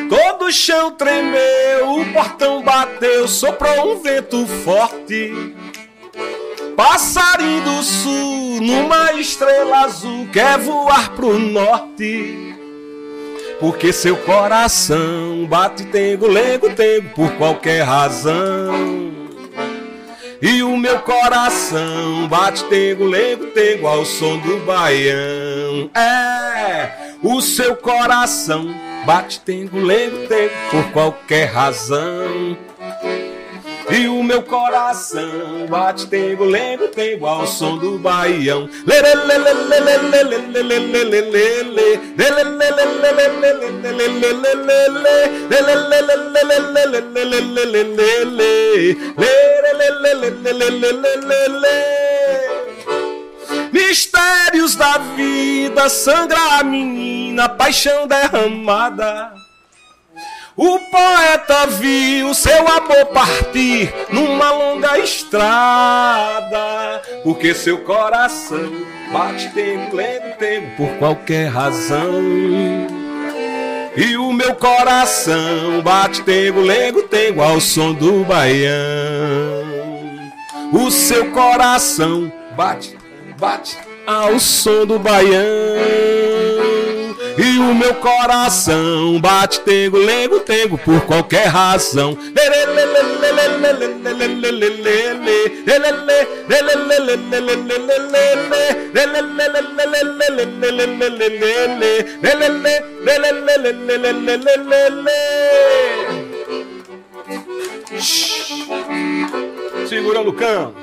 Todo o chão tremeu, o portão bateu, soprou um vento forte. Passarinho do sul, numa estrela azul, quer voar pro norte. Porque seu coração bate tengo, lengo, tengo, por qualquer razão. E o meu coração bate tengo, lengo, tengo, ao som do baião. É, o seu coração bate tengo, lengo, tengo, por qualquer razão. E o meu coração bate tengo, lengo, tengo ao som do baião. Mistérios da vida, sangra a menina, paixão derramada. O poeta viu seu amor partir numa longa estrada, porque seu coração bate tempo, lento tempo por qualquer razão. E o meu coração bate tempo, lego tempo ao som do baião. O seu coração bate, bate ao som do baião. E o meu coração bate tengo, lengo, tengo por qualquer razão. Segura, Lucão.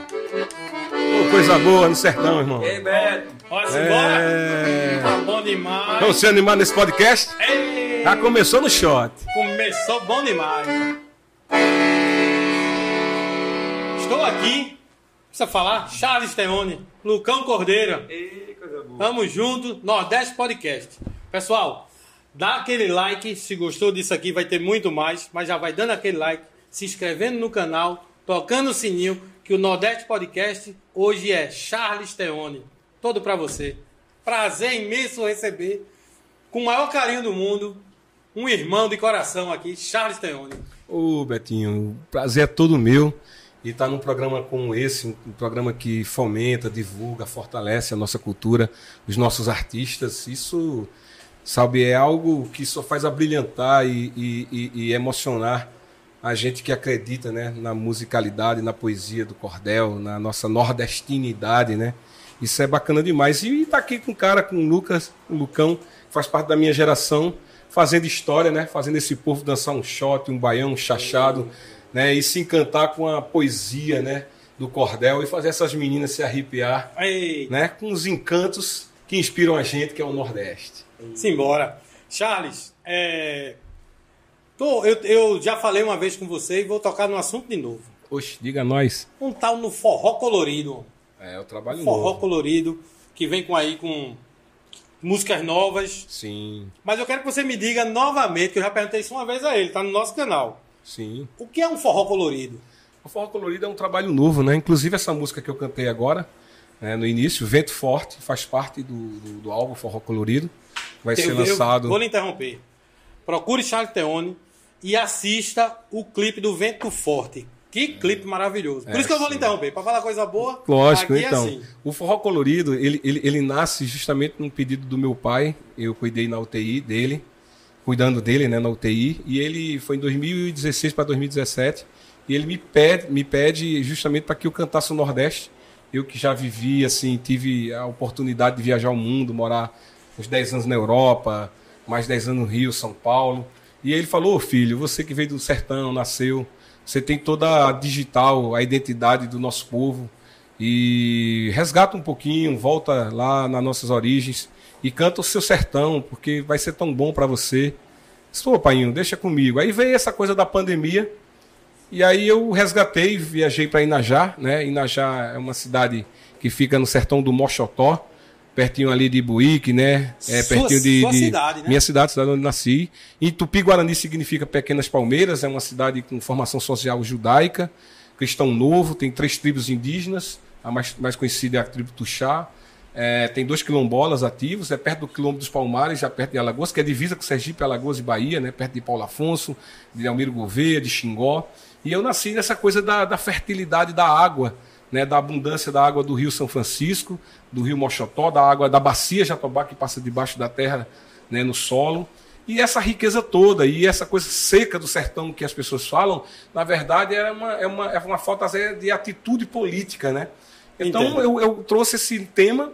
Ô, coisa boa no sertão, irmão. Ei, Beto. Bora se embora. É... Tá bom demais. Vamos se animar nesse podcast? Ei, Já começou no shot. começou bom demais. Estou aqui. Precisa falar? Charles Teone, Lucão Cordeira. Ei, coisa boa. Tamo junto, Nordeste Podcast. Pessoal, dá aquele like, se gostou disso aqui vai ter muito mais, mas já vai dando aquele like, se inscrevendo no canal, tocando o sininho, que o Nordeste Podcast hoje é Charles Teone. Todo pra você. Prazer imenso receber, com o maior carinho do mundo, um irmão de coração aqui, Charles Teone. Ô, Betinho, o prazer é todo meu. E estar num programa como esse, um programa que fomenta, divulga, fortalece a nossa cultura, os nossos artistas, isso, sabe, é algo que só faz abrilhantar e, e- e- e emocionar a gente que acredita né, na musicalidade, na poesia do cordel, na nossa nordestinidade, né? Isso é bacana demais. E estar aqui com um cara, com o Lucas, o Lucão, que faz parte da minha geração, fazendo história, né? Fazendo esse povo dançar um shot, um baião, um chachado, né? E se encantar com a poesia, né? Do cordel e fazer essas meninas se arrepiar, Ei, né? Com os encantos que inspiram a gente, que é o Nordeste. simbora. Charles, É, tô- eu, eu já falei uma vez com você e vou tocar no assunto de novo. Oxe, diga nós. Um tal no forró colorido. É, o trabalho Forró novo. colorido, que vem com aí com músicas novas. Sim, Mas eu quero que você me diga novamente, que eu já perguntei isso uma vez a ele, tá no nosso canal. sim. O que é um forró colorido? O Forró Colorido é um trabalho novo, né? Inclusive essa música que eu cantei agora, né, no início, Vento Forte, faz parte do, do, do álbum Forró Colorido. Vai ser Eu- eu lançado. vou lhe interromper. Procure Charles Teone e assista o clipe do Vento Forte. Que clipe maravilhoso. Por É, isso que eu vou lhe sim. interromper. Pra falar coisa boa, Lógico, é então. assim. O Forró Colorido, ele, ele, ele nasce justamente num pedido do meu pai. Eu cuidei na UTI dele, cuidando dele, né, na UTI. E ele foi em 2016 para 2017. E ele me pede, me pede justamente para que eu cantasse o Nordeste. Eu que já vivi, assim, tive a oportunidade de viajar o mundo, morar uns 10 anos na Europa, mais 10 anos no Rio, São Paulo. E ele falou, "Ô, filho, você que veio do sertão, nasceu, você tem toda a digital, a identidade do nosso povo e resgata um pouquinho, volta lá nas nossas origens e canta o seu sertão, porque vai ser tão bom para você. Estou, painho, deixa comigo. Aí veio essa coisa da pandemia e aí eu resgatei, viajei para Inajá, né? Inajá é uma cidade que fica no sertão do Mochotó, pertinho ali de Buíque, né? É Sua- pertinho de, sua de- cidade, né? minha cidade, cidade onde nasci. E Tupi-Guarani significa Pequenas Palmeiras, é uma cidade com formação social judaica, cristão novo, tem três tribos indígenas, a mais, mais conhecida é a tribo Tuxá. É, tem dois quilombolas ativos, é perto do quilombo dos Palmares, já perto de Alagoas, que é divisa com Sergipe, Alagoas e Bahia, né? perto de Paulo Afonso, de Almiro Gouveia, de Xingó. E eu nasci nessa coisa da, da fertilidade da água, né? da abundância da água do Rio São Francisco, do Rio Mochotó, da água da bacia Jatobá, que passa debaixo da terra, né? no solo. E essa riqueza toda, e essa coisa seca do sertão que as pessoas falam, na verdade é uma, é uma, é uma falta de atitude política, né? Então eu, eu trouxe esse tema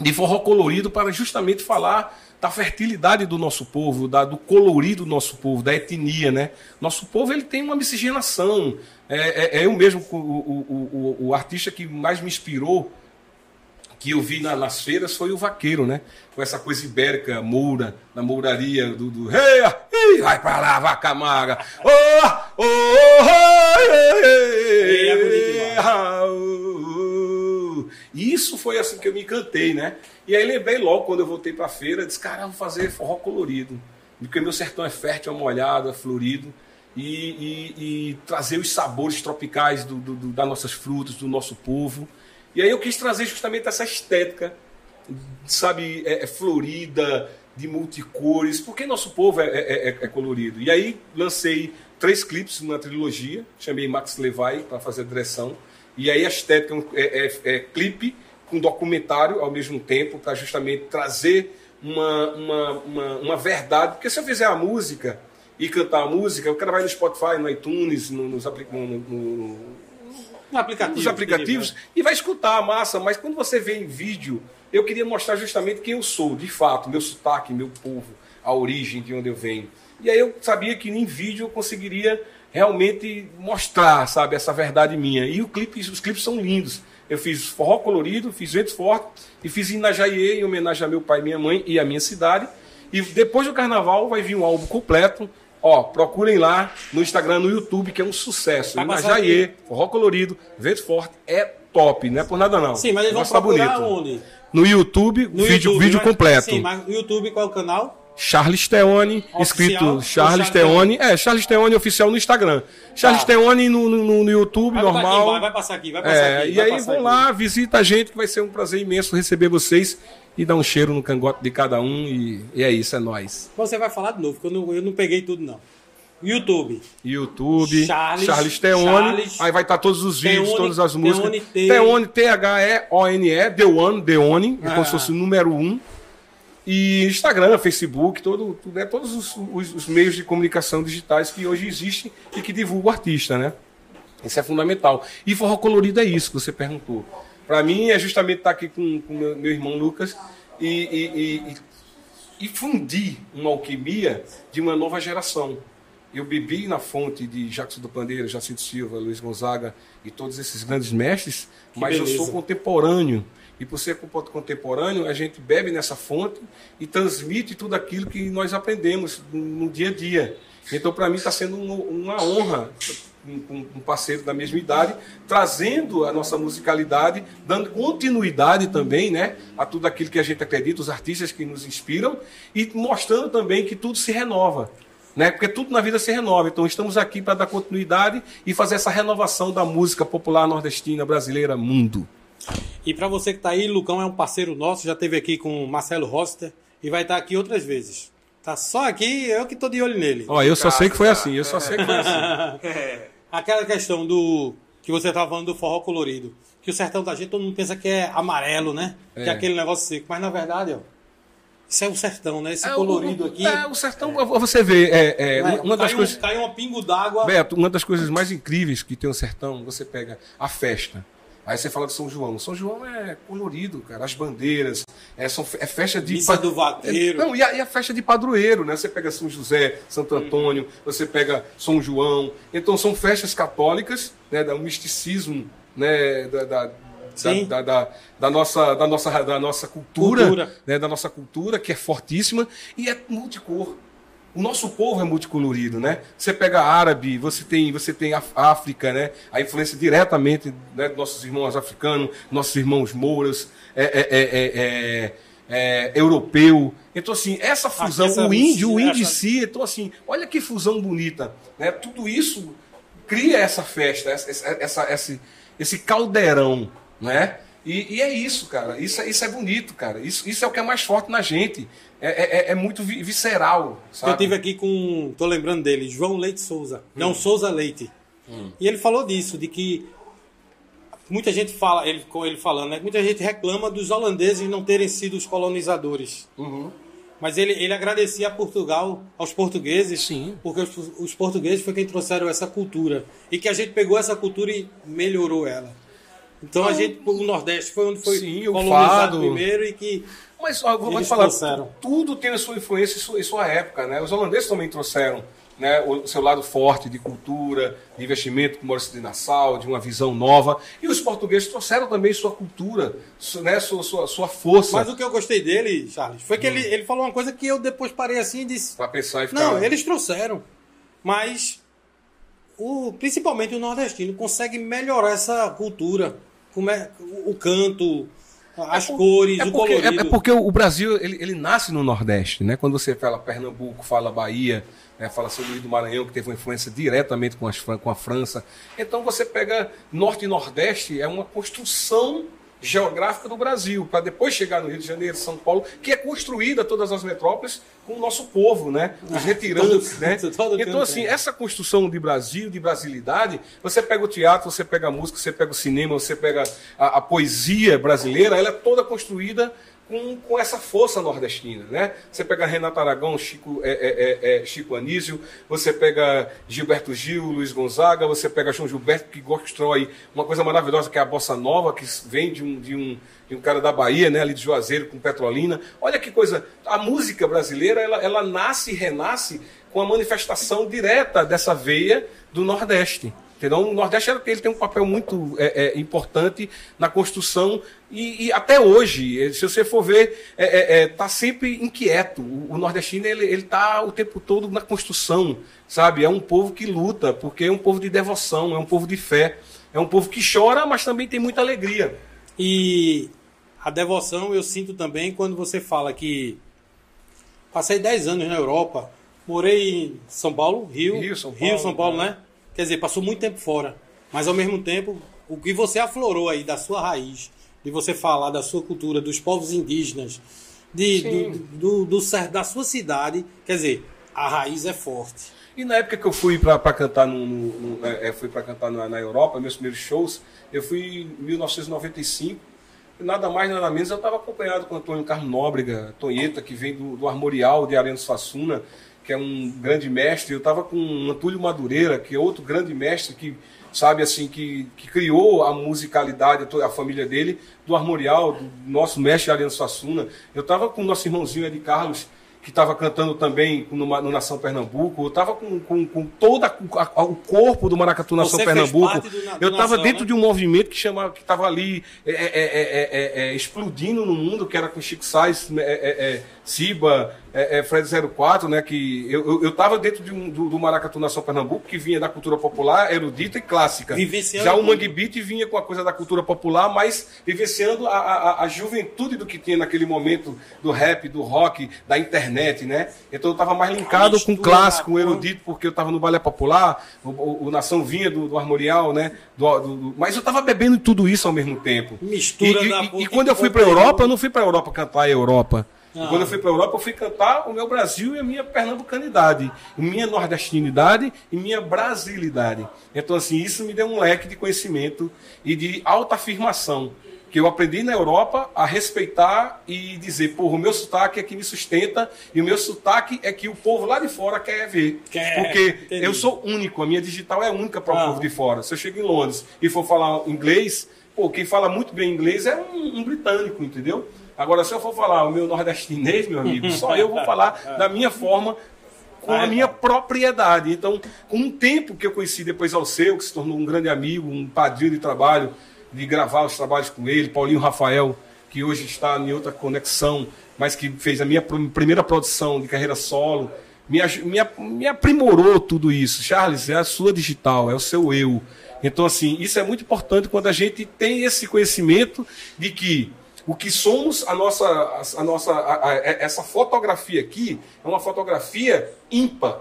de forró colorido para justamente falar da fertilidade do nosso povo, da, do colorido do nosso povo, da etnia, né? Nosso povo ele tem uma miscigenação. É, é- é eu mesmo, o, o, o, o artista que mais me inspirou, que eu vi na- nas feiras, foi o vaqueiro, né? Com essa coisa ibérica, moura, na mouraria do... do hey, ah, vai pra lá, vaca magra! Oh, oh, oh, hey, hey, É bonito demais. ah, uh, uh. Isso foi assim que eu me encantei, né? E aí lembrei logo quando eu voltei pra feira, disse, cara, vou fazer forró colorido. Porque meu sertão é fértil, é molhado, é florido. E, e- e trazer os sabores tropicais do, do- do- das nossas frutas, do nosso povo. E aí eu quis trazer justamente essa estética, sabe, é, é florida, de multicores, porque nosso povo é, é- é- é colorido. E aí lancei três clipes numa trilogia, chamei Max Levai para fazer a direção. E aí a estética é, é- é clipe com documentário ao mesmo tempo, para justamente trazer uma, uma, uma, uma verdade. Porque se eu fizer a música e cantar a música, o cara vai no Spotify, no iTunes, no- nos apli- no- no- no, aplicativo. nos aplicativos e vai escutar a massa, mas quando você vê em vídeo, eu queria mostrar justamente quem eu sou, de fato, meu sotaque, meu povo, a origem de onde eu venho. E aí eu sabia que em vídeo eu conseguiria realmente mostrar, sabe, essa verdade minha. E o clipe, os clipes são lindos. Eu fiz forró colorido, fiz vento forte e fiz Inajaiê em homenagem a meu pai, minha mãe e a minha cidade. E depois do carnaval vai vir um álbum completo. Ó, procurem lá no Instagram, no YouTube, que é um sucesso. Inajaiê, forró colorido, vento forte, é top, não é por nada não. Sim, mas eles vão tá procurar bonito. onde? No YouTube, No vídeo, YouTube, vídeo mas- completo. Sim, mas no YouTube qual é o canal? Charles Teone, Oficial escrito Charles Teone. É, Charles Teone oficial no Instagram. Charles Tá. Teone no, no, no YouTube, Vai botar aqui, normal. vai, vai passar aqui, vai passar É, aqui. e vai aí passar vão aqui. lá, visita a gente, que vai ser um prazer imenso receber vocês e dar um cheiro no cangote de cada um. E, e é isso, é nóis. Você vai falar de novo, porque eu não, eu não peguei tudo, não. YouTube. YouTube, Charles- Charles, Teone. Charles- aí vai estar todos os vídeos, todas as músicas. Teone, T- Teone, T-H-E-O-N-E, The One, Deone, é como Ah. se fosse o número um. E Instagram, Facebook, todo, né, todos os, os- os meios de comunicação digitais que hoje existem e que divulgam o artista, né? Isso é fundamental. E forró colorido é isso que você perguntou. Para mim é justamente estar aqui com, com meu, meu irmão Lucas e, e, e, e- fundir uma alquimia de uma nova geração. eu bebi na fonte de Jackson do Pandeiro, Jacinto Silva, Luiz Gonzaga e todos esses grandes mestres, Que mas eu beleza. sou contemporâneo. E por ser contemporâneo, a gente bebe nessa fonte e transmite tudo aquilo que nós aprendemos no dia a dia. Então, para mim, está sendo um- uma honra um parceiro da mesma idade, trazendo a nossa musicalidade, dando continuidade também né, a tudo aquilo que a gente acredita, os artistas que nos inspiram, e mostrando também que tudo se renova. Né? Porque tudo na vida se renova. Então estamos aqui para dar continuidade e fazer essa renovação da música popular nordestina, brasileira, mundo. E para você que tá aí, Lucão é um parceiro nosso, já esteve aqui com o Marcelo Roster e vai estar aqui outras vezes. Tá só aqui, eu que tô de olho nele. Ó, eu só sei que foi assim, eu só sei que foi assim. É. Aquela questão do que você estava falando do forró colorido, que o sertão da gente todo mundo pensa que é amarelo, né? Que é É. aquele negócio seco, mas na verdade, ó, isso é o sertão, né? Esse É, colorido o, aqui. É, o sertão, você vê, é, é, uma das cai, coisas. um, cai um pingo d'água. Beto, uma das coisas mais incríveis que tem o sertão, você pega a festa. Aí você fala de São João. São João é colorido, cara. As bandeiras. É, são, é festa de. Missa do vaqueiro. Não, e a, e a festa de padroeiro, né? Você pega São José, Santo Antônio, você pega São João. Então são festas católicas, né? Da um misticismo, né? Da, da, da, da, da nossa, da, nossa, da nossa cultura, Cultura. Né? da nossa cultura, que é fortíssima, e é multicor. O nosso povo é multicolorido, né? Você pega árabe, você tem, você tem a África, né? A influência diretamente né, dos nossos irmãos africanos, nossos irmãos mouras, é, é, é, é, é, é, europeu. Então, assim, essa fusão, essa o índio, o índio em si, então, assim, olha que fusão bonita, né? Tudo isso cria essa festa, essa, essa, esse, esse caldeirão, né? E, e é isso, cara. Isso, é- isso é bonito, cara. Isso, isso é o que é mais forte na gente. É, é- é muito vi- visceral, sabe? Eu tive aqui com, tô lembrando dele, João Leite Souza. Hum. João Souza Leite. E ele falou disso, de que muita gente fala, ele com ele falando, né? Muita gente reclama dos holandeses não terem sido os colonizadores. Uhum. Mas ele, ele agradecia a Portugal, aos portugueses, Sim. porque os, os portugueses foi quem trouxeram essa cultura. E que a gente pegou essa cultura e melhorou ela. Então a gente, o Nordeste foi onde foi Sim, colonizado fado. primeiro e que Mas ó, vou te falar, trouxeram. tudo tem a sua influência e sua, sua época, né? Os holandeses também trouxeram né, o seu lado forte de cultura, de investimento com Maurício de Nassau, de uma visão nova. E os portugueses trouxeram também sua cultura, né, sua, sua, sua força Mas o que eu gostei dele, Charles, foi que ele, ele falou uma coisa que eu depois parei assim e disse: para pensar e ficar... Não, eles trouxeram. Mas o, principalmente o nordestino consegue melhorar essa cultura. Como é, o canto, as cores, É o porque, colorido. é- é porque o Brasil ele, ele nasce no Nordeste, né? Quando você fala Pernambuco, fala Bahia, né? fala São Luís do Maranhão, que teve uma influência diretamente com, as, com a França. Então você pega Norte e Nordeste, é uma construção geográfica do Brasil, para depois chegar no Rio de Janeiro, São Paulo, que é construída todas as metrópoles com o nosso povo, né? Os retirantes, todo né? Então assim, tem. essa construção de Brasil, de brasilidade, você pega o teatro, você pega a música, você pega o cinema, você pega a, a poesia brasileira, ela é toda construída com, com essa força nordestina, né? Você pega Renato Aragão, Chico, é, é, é, é, Chico Anísio, você pega Gilberto Gil, Luiz Gonzaga, você pega João Gilberto, que constrói uma coisa maravilhosa que é a Bossa Nova, que vem de um, de um, de um cara da Bahia, né? Ali de Juazeiro, com Petrolina. Olha que coisa, a música brasileira, ela, ela nasce e renasce com a manifestação direta dessa veia do Nordeste. Entendeu? O Nordeste ele tem- um papel muito é, é, importante na construção e, e até hoje, eh, se você for ver, está é, é, tá sempre inquieto. O, o nordestino ele está o tempo todo na construção, sabe? É um povo que luta, porque é um povo de devoção, é um povo de fé, é um povo que chora, mas também tem muita alegria. E a devoção eu sinto também quando você fala que passei 10 anos na Europa, morei em São Paulo, Rio, Rio, São Rio, Paulo, São Paulo, né? Quer dizer, passou muito tempo fora. Mas ao mesmo tempo, o que você aflorou aí da sua raiz, de você falar da sua cultura, dos povos indígenas, de, do, do, do da sua cidade, quer dizer, a raiz é forte. E na época que eu fui para cantar no, no- no- é, é, fui para cantar na, na Europa, meus primeiros shows, eu fui em 1995. e Nada mais, nada menos, eu estava acompanhado com Antônio Carlos Nóbrega, Tonheta, que vem do, do Armorial de Ariano Suassuna, que é um grande mestre. Eu estava com Antúlio Madureira, que é outro grande mestre que sabe assim que, que criou a musicalidade, a família dele, do Armorial, do nosso mestre Ariano Suassuna. Eu estava com o nosso irmãozinho Ed Carlos que estava cantando também no, no Nação Pernambuco, eu estava com, com, com todo o corpo do Maracatu Nação Você Pernambuco. do do eu estava dentro né? de um movimento que chama, que estava ali é, é, é, é, é, é, explodindo no mundo, que era com Chico Sainz, Siba, Fred 04, né? Que eu estava dentro de um, do, do Maracatu Nação Pernambuco, que vinha da cultura popular, erudita e clássica. Vivenciando Já o. Mangue Beat vinha com a coisa da cultura popular, mas vivenciando a, a, a juventude do que tinha naquele momento do rap, do rock, da internet, né? Então eu estava mais linkado com clássico, com erudito, porque eu estava no balé popular, o, o- o Nação vinha do, do armorial, né? Do- do- do- mas eu estava bebendo tudo isso ao mesmo tempo. Mistura e, da e- e quando eu fui para. Europa, eu não fui para Europa cantar a Europa. Ah. Quando eu fui para Europa, eu fui cantar o meu Brasil e a minha pernambucanidade, minha nordestinidade e minha brasilidade. Então, assim, isso me deu um leque de conhecimento e de autoafirmação, que eu aprendi na Europa a respeitar e dizer, porra, o meu sotaque é que me sustenta e o meu sotaque é que o povo lá de fora quer ver. Quer, Porque entendi. eu sou único, a minha digital é única para o Ah. povo de fora. Se eu chego em Londres e for falar inglês, pô, quem fala muito bem inglês é um, um britânico, entendeu? Agora, se eu for falar o meu nordestinês, meu amigo, só eu vou falar da minha forma, com a minha propriedade. Então, com um tempo que eu conheci depois ao seu, que se tornou um grande amigo, um padrinho de trabalho, de gravar os trabalhos com ele, Paulinho Rafael, que hoje está em outra conexão, mas que fez a minha pr- primeira produção de carreira solo, me, me, me aprimorou tudo isso. Charles, é a sua digital, é o seu eu. Então, assim, isso é muito importante quando a gente tem esse conhecimento de que o que somos, a nossa, a, nossa, a- a- essa fotografia aqui é uma fotografia ímpar.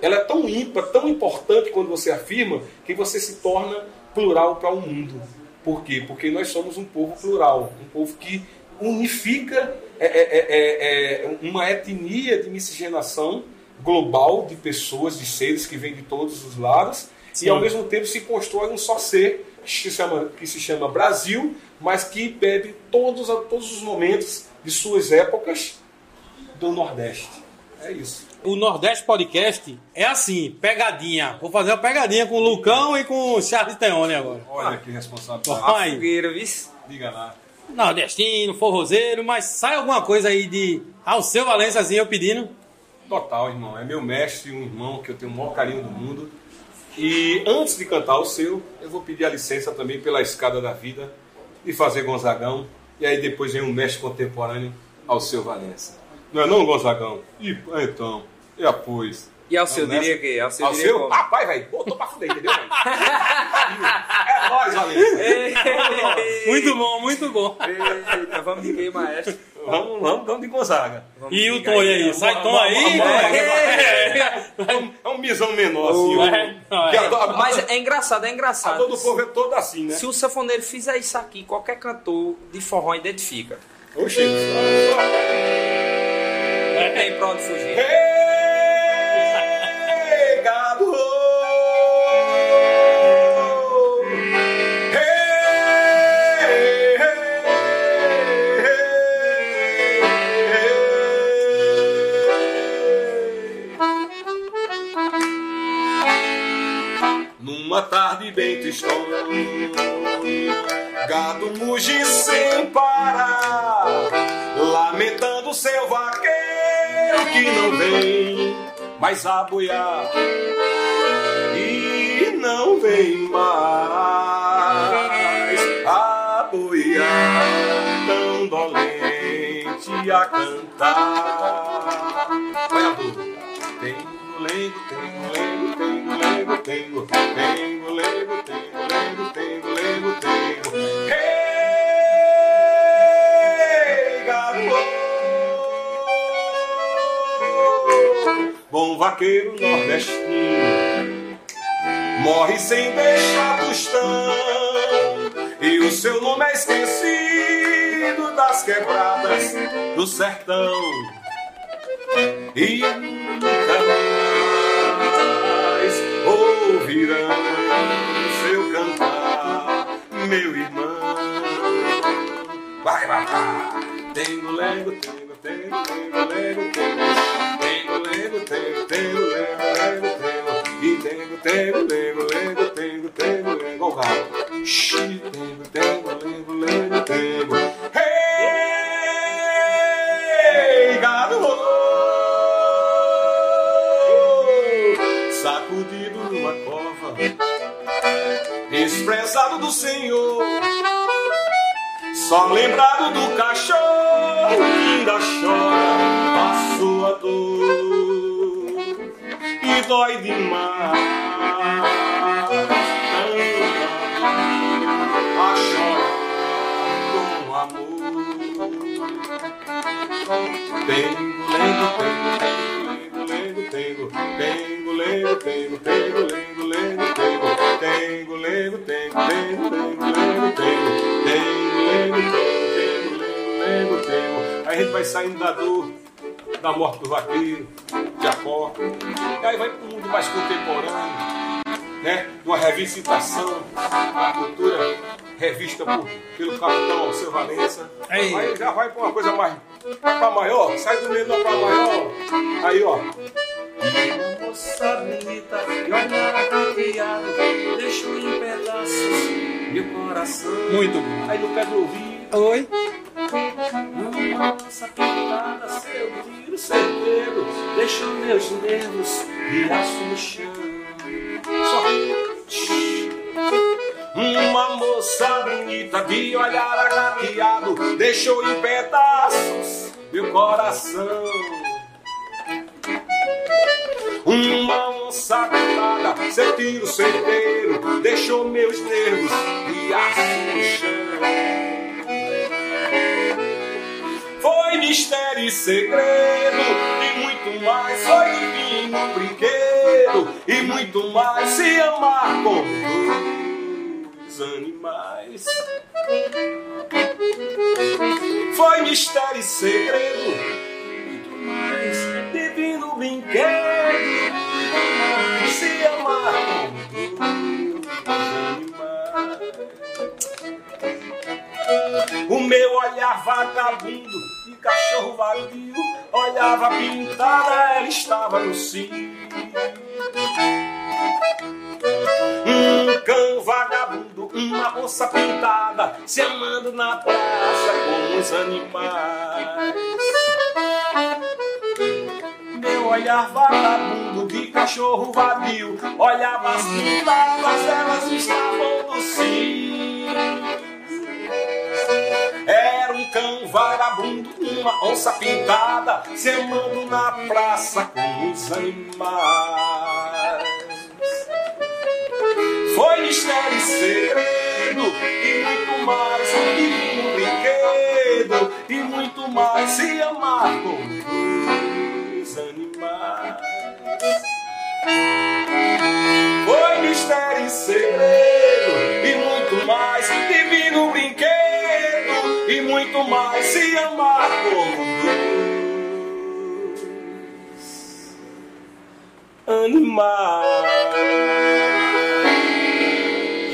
Ela é tão ímpar, tão importante quando você afirma, que você se torna plural para o mundo. Por quê? Porque nós somos um povo plural, um povo que unifica é, é, é, é, uma etnia de miscigenação global de pessoas, de seres que vêm de todos os lados, e ao mesmo tempo se constrói um só ser que se chama, que se chama Brasil, mas que bebe todos, todos os momentos de suas épocas do Nordeste. É isso. O Nordeste Podcast é assim, pegadinha. Vou fazer uma pegadinha com o Lucão e com o Charles Teone agora. Olha que responsável. Olha. Fogueira, viu? Diga lá. Nordestino, forrozeiro, mas sai alguma coisa aí de Alceu Valença, assim, eu pedindo. Total, irmão. É meu mestre, um irmão que eu tenho o maior carinho do mundo. E antes de cantar o seu, eu vou pedir a licença também pela escada da vida de fazer Gonzagão. E aí depois vem um mestre contemporâneo ao seu Valença. Não é não, Gonzagão? E, então, e após. E ao seu diria nessa? que? Ao seu Ao diria seu? como? Rapaz, velho, botou pra fuder, entendeu? É nóis, Valença. Muito bom, muito bom. Eita, vamos de quem, maestro? Vamos, vamos, vamos de Gonzaga. Vamos E o Tonho aí? Sai Tom aí, Tom? É um, é um misão menor, assim. É, a, a, Mas é engraçado, é a engraçado. dor do povo é toda assim, né? Se o sanfoneiro fizer isso aqui, qualquer cantor de forró identifica. Oxi. Tem pra onde fugir. Hey, gado! Numa tarde bem tristona, gado muge sem parar, lamentando seu vaqueiro que não vem mais a boiar e não vem mais a boiar tão dolente a cantar. Vai a. Tengo, lengo, tengo, lengo, tengo, lengo, tengo, tengo, lengo, tengo, lengo, tengo, lengo. Bom vaqueiro nordestino morre sem deixar tostão e o seu nome é esquecido das quebradas do sertão e nunca mais ouvirão seu cantar, meu irmão. Vai, vai. Tengo, lengo, tengo, tengo, tengo, tengo. Tengo, tengo, tengo, lego, tengo, tengo, lego, ao gato. Tengo, tengo, lego, lego, tengo. Hey, gado! Sacudido numa cova, desprezado do Senhor, só lembrar saindo da dor, da morte do vaqueiro, Jacó. E aí vai para um mundo mais contemporâneo, né? Uma revisitação da cultura revista por, pelo capitão Alceu Valença. Aí já vai para uma coisa mais para maior, sai do menor para maior. Aí ó. Moça bonita, e olhar arrepiado, deixou em pedaços meu coração. Muito bom. Aí no pé do ouvido. Oi. Moça pintada, seu tiro certeiro, deixou meus nervos de aço no chão. Uma moça bonita de olhar agradeado deixou em pedaços meu coração. Uma onça pintada, seu tiro certeiro deixou meus nervos de aço no chão. E segredo e muito mais. Foi divino brinquedo e muito mais. Se amar como dois animais. Foi mistério e segredo, muito mais. Divino brinquedo, se amar dois animais. O meu olhar vagabundo cachorro vadio olhava pintada, ela estava no cio. Um cão vagabundo, uma onça pintada, se amando na praça com os animais. Meu olhar vagabundo de cachorro vadio olhava as pintadas, elas estavam no cio. Cão vagabundo, uma onça pintada, se amando na praça com os animais. Foi mistério e segredo, e muito mais, um divino brinquedo, e muito mais, se amar com os animais. Foi mistério e segredo, e muito mais, divino brinquedo, e muito mais, se amar como dois animais.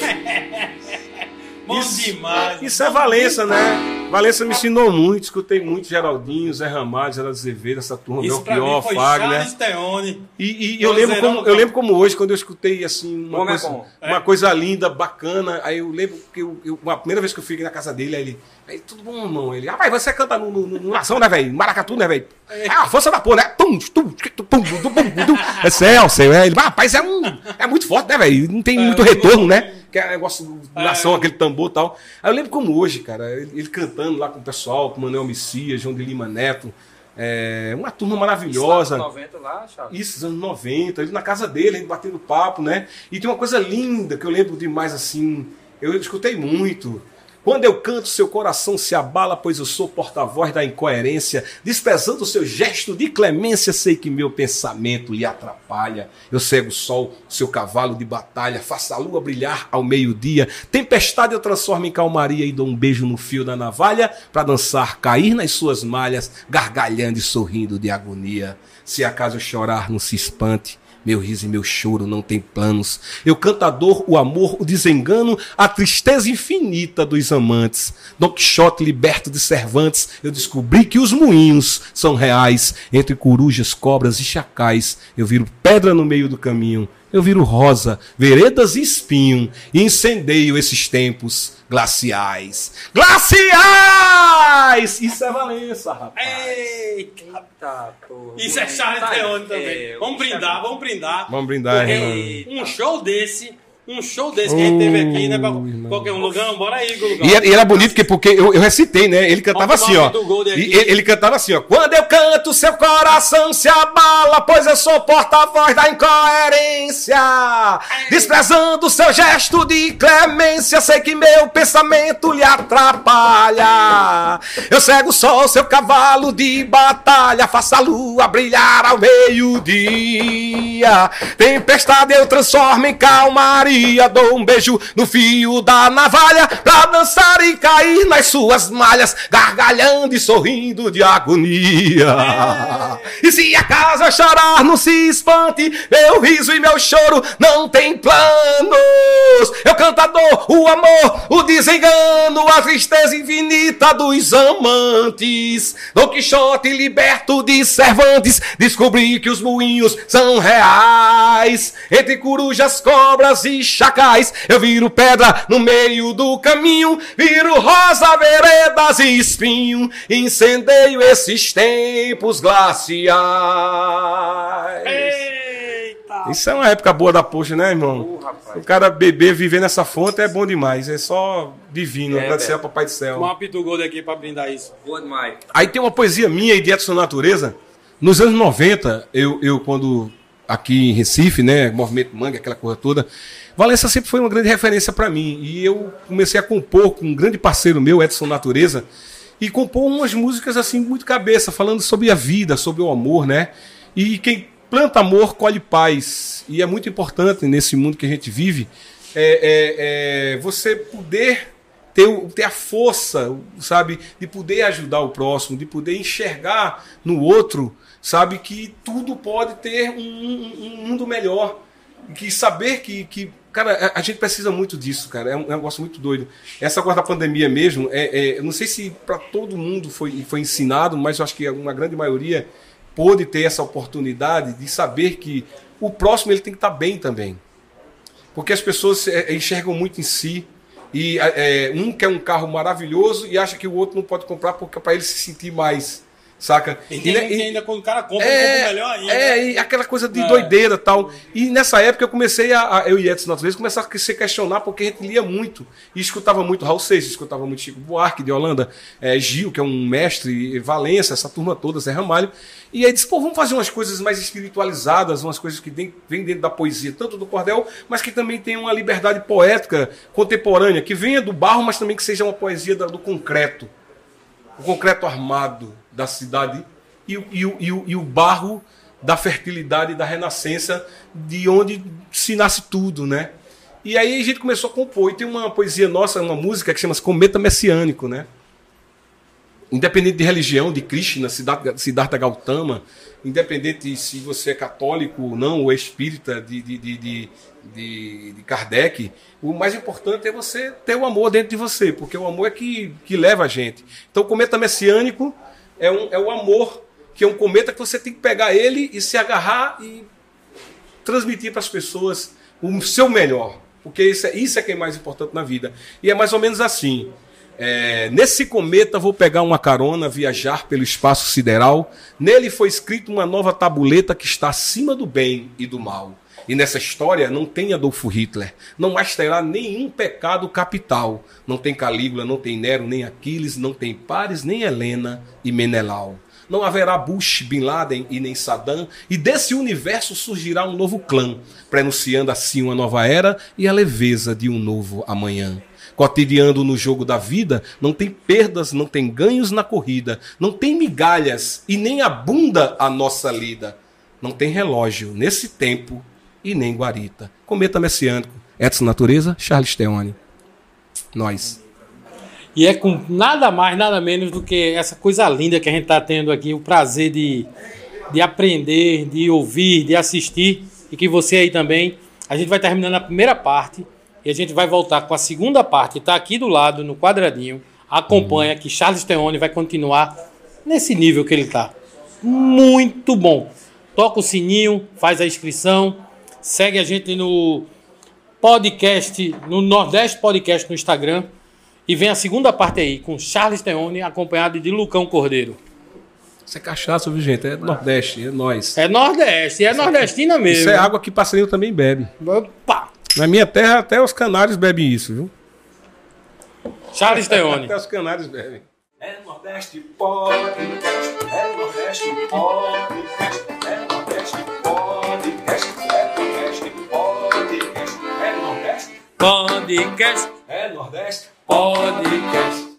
Bom Isso- demais. Isso é Valença, né? Valença me ensinou muito, escutei muito Geraldinho, Zé Ramalho, Geraldo Azevedo, essa turma, Isso Belchior, mim foi Fagner. Charles Theone. E, e eu, lembro como, eu lembro como hoje, quando eu escutei assim, uma, é coisa, bom. uma É. coisa linda, bacana. Aí eu lembro que eu, eu- a primeira vez que eu fui na casa dele, aí ele. Aí, tudo bom, irmão? Ele, rapaz, você canta no, no, no nação, né, velho? Maracatu, né, velho? É a força da porra, né? Tum, tum, tum, tum, tum, tum, tum. É céu, céu. É, ele, rapaz, é um. É muito forte, né, velho? Não tem muito retorno, né? Que é negócio do nação, aquele tambor e tal. Aí eu lembro como hoje, cara, ele, ele cantando lá com o pessoal, com o Manuel Messias, João de Lima Neto. É, uma turma maravilhosa. Anos 90 lá, Charles. Isso, nos anos 90, ele na casa dele, a gente batendo papo, né? E tem uma coisa linda que eu lembro demais assim, eu escutei muito. Quando eu canto, seu coração se abala, pois eu sou porta-voz da incoerência. Desprezando o seu gesto de clemência, sei que meu pensamento lhe atrapalha. Eu cego o sol, seu cavalo de batalha, faço a lua brilhar ao meio-dia. Tempestade eu transformo em calmaria e dou um beijo no fio da navalha para dançar, cair nas suas malhas, gargalhando e sorrindo de agonia. Se acaso eu chorar, não se espante. Meu riso e meu choro não tem planos. Eu canto a dor, o amor, o desengano, a tristeza infinita dos amantes. Don Quixote liberto de Cervantes, eu descobri que os moinhos são reais. Entre corujas, cobras e chacais, eu viro pedra no meio do caminho. Eu viro rosa, veredas e espinho, e incendeio esses tempos glaciais. Glaciais! Isso é Valença, rapaz. Eita. Eita, porra. Isso é Charles Tá, Theone é, também. Vamos brindar, vamos brindar. Vamos brindar, Porque um show desse um show desse que a gente teve aqui, né? Pra irmão. qualquer um lugar, bora aí, Gulugão. E era, e era bonito porque, porque eu, eu recitei, né? Ele cantava assim, ó. E ele, ele cantava assim, ó. Quando eu canto, seu coração se abala, pois eu sou porta-voz da incoerência. Desprezando seu gesto de clemência, sei que meu pensamento lhe atrapalha. Eu cego só seu cavalo de batalha, faça a lua brilhar ao meio-dia. Tempestade eu transformo em calmaria, dou um beijo no fio da navalha pra dançar e cair nas suas malhas, gargalhando e sorrindo de agonia. E se a casa chorar, não se espante, meu riso e meu choro não tem planos. Eu canto a dor, o amor, o desengano, a tristeza infinita dos amantes. Don Quixote liberto de Cervantes, descobri que os moinhos são reais. Entre corujas, cobras e chacais, eu viro pedra no meio do caminho, viro rosa, veredas e espinho, incendeio esses tempos glaciais. Eita! Isso é uma época boa da poxa, né, irmão? O cara beber, viver nessa fonte é bom demais. É só divino. É, agradecer ao Papai do Céu. Uma Gold aqui pra brindar isso. Boa demais. Aí tem uma poesia minha e de Edson Natureza. Nos anos 90, eu, eu quando aqui em Recife, né, movimento Mangue, aquela coisa toda, Valença sempre foi uma grande referência para mim. E eu comecei a compor com um grande parceiro meu, Edson Natureza, e compor umas músicas assim muito cabeça, falando sobre a vida, sobre o amor, né? E quem planta amor colhe paz. E é muito importante nesse mundo que a gente vive é, é, é, você poder ter, ter a força, sabe, de poder ajudar o próximo, de poder enxergar no outro, sabe, que tudo pode ter um, um- um mundo melhor. Que saber que, que cara, a, gente precisa muito disso, cara. É um, é um negócio muito doido. Essa coisa da pandemia mesmo, é, é, eu não sei se para todo mundo foi, foi ensinado, mas eu acho que uma grande maioria pôde ter essa oportunidade de saber que o próximo ele tem que estar bem também. Porque as pessoas é, enxergam muito em si. E é, um quer um carro maravilhoso e acha que o outro não pode comprar porque para ele se sentir mais. Saca? E E, e- ainda quando o cara compra, ele compra melhor ainda. é, e aquela coisa de É. doideira e tal. E nessa época eu comecei a, a- eu e Edson Natureza, começar a se questionar porque a gente lia muito. E escutava muito Raul Seixas, escutava muito Chico Buarque de Holanda, é, Gil, que é um mestre, Valença, essa turma toda, Zé Ramalho. E aí disse, pô, vamos fazer umas coisas mais espiritualizadas, umas coisas que vêm vêm dentro da poesia, tanto do cordel, mas que também tem uma liberdade poética contemporânea, que venha do barro, mas também que seja uma poesia do concreto o concreto armado da cidade e, o- e e e o barro da fertilidade da renascença, de onde se nasce tudo, né? E aí a gente começou a compor. E tem uma poesia nossa, uma música que chama Cometa Messiânico, né? Independente de religião, de Krishna, Siddhartha Gautama, independente se você é católico ou não, ou espírita de, de, de, de, de- de Kardec, o mais importante é você ter o amor dentro de você, porque o amor é que, que leva a gente. Então cometa messiânico é, um, é o amor, que é um cometa que você tem que pegar ele e se agarrar e transmitir para as pessoas o seu melhor. Porque isso é, isso é que é mais importante na vida. E é mais ou menos assim. É, nesse cometa vou pegar uma carona, viajar pelo espaço sideral. Nele foi escrito uma nova tabuleta que está acima do bem e do mal. E nessa história não tem Adolfo Hitler, não mais terá nenhum pecado capital. Não tem Calígula, não tem Nero, nem Aquiles, não tem Pares, nem Helena e Menelau. Não haverá Bush, Bin Laden e nem Saddam, e desse universo surgirá um novo clã, prenunciando assim uma nova era e a leveza de um novo amanhã. Cotidiando no jogo da vida, não tem perdas, não tem ganhos na corrida, não tem migalhas e nem abunda a nossa lida. Não tem relógio nesse tempo e nem guarita. Cometa Messiânico, Edson Natureza, Charles Teone. Nós. E é com nada mais, nada menos do que essa coisa linda que a gente está tendo aqui, o prazer de, de aprender, de ouvir, de assistir, e que você aí também. A gente vai terminando a primeira parte e a gente vai voltar com a segunda parte. Está aqui do lado, no quadradinho. Acompanha que Charles Teone vai continuar nesse nível que ele está. Muito bom. Toca o sininho, faz a inscrição, segue a gente no podcast, no Nordeste Podcast no Instagram. E vem a segunda parte aí, com Charles Teone, acompanhado de Lucão Cordeiro. Isso é cachaça, viu, gente? É Nordeste, é nós. É Nordeste, é nordestina mesmo. Isso é água que passarinho também bebe. Opa! Na minha terra, até os canários bebem isso, viu? Charles Teone. Até os canários bebem. É Nordeste Podcast, é Nordeste Podcast, Podcast. É Nordeste. Podcast.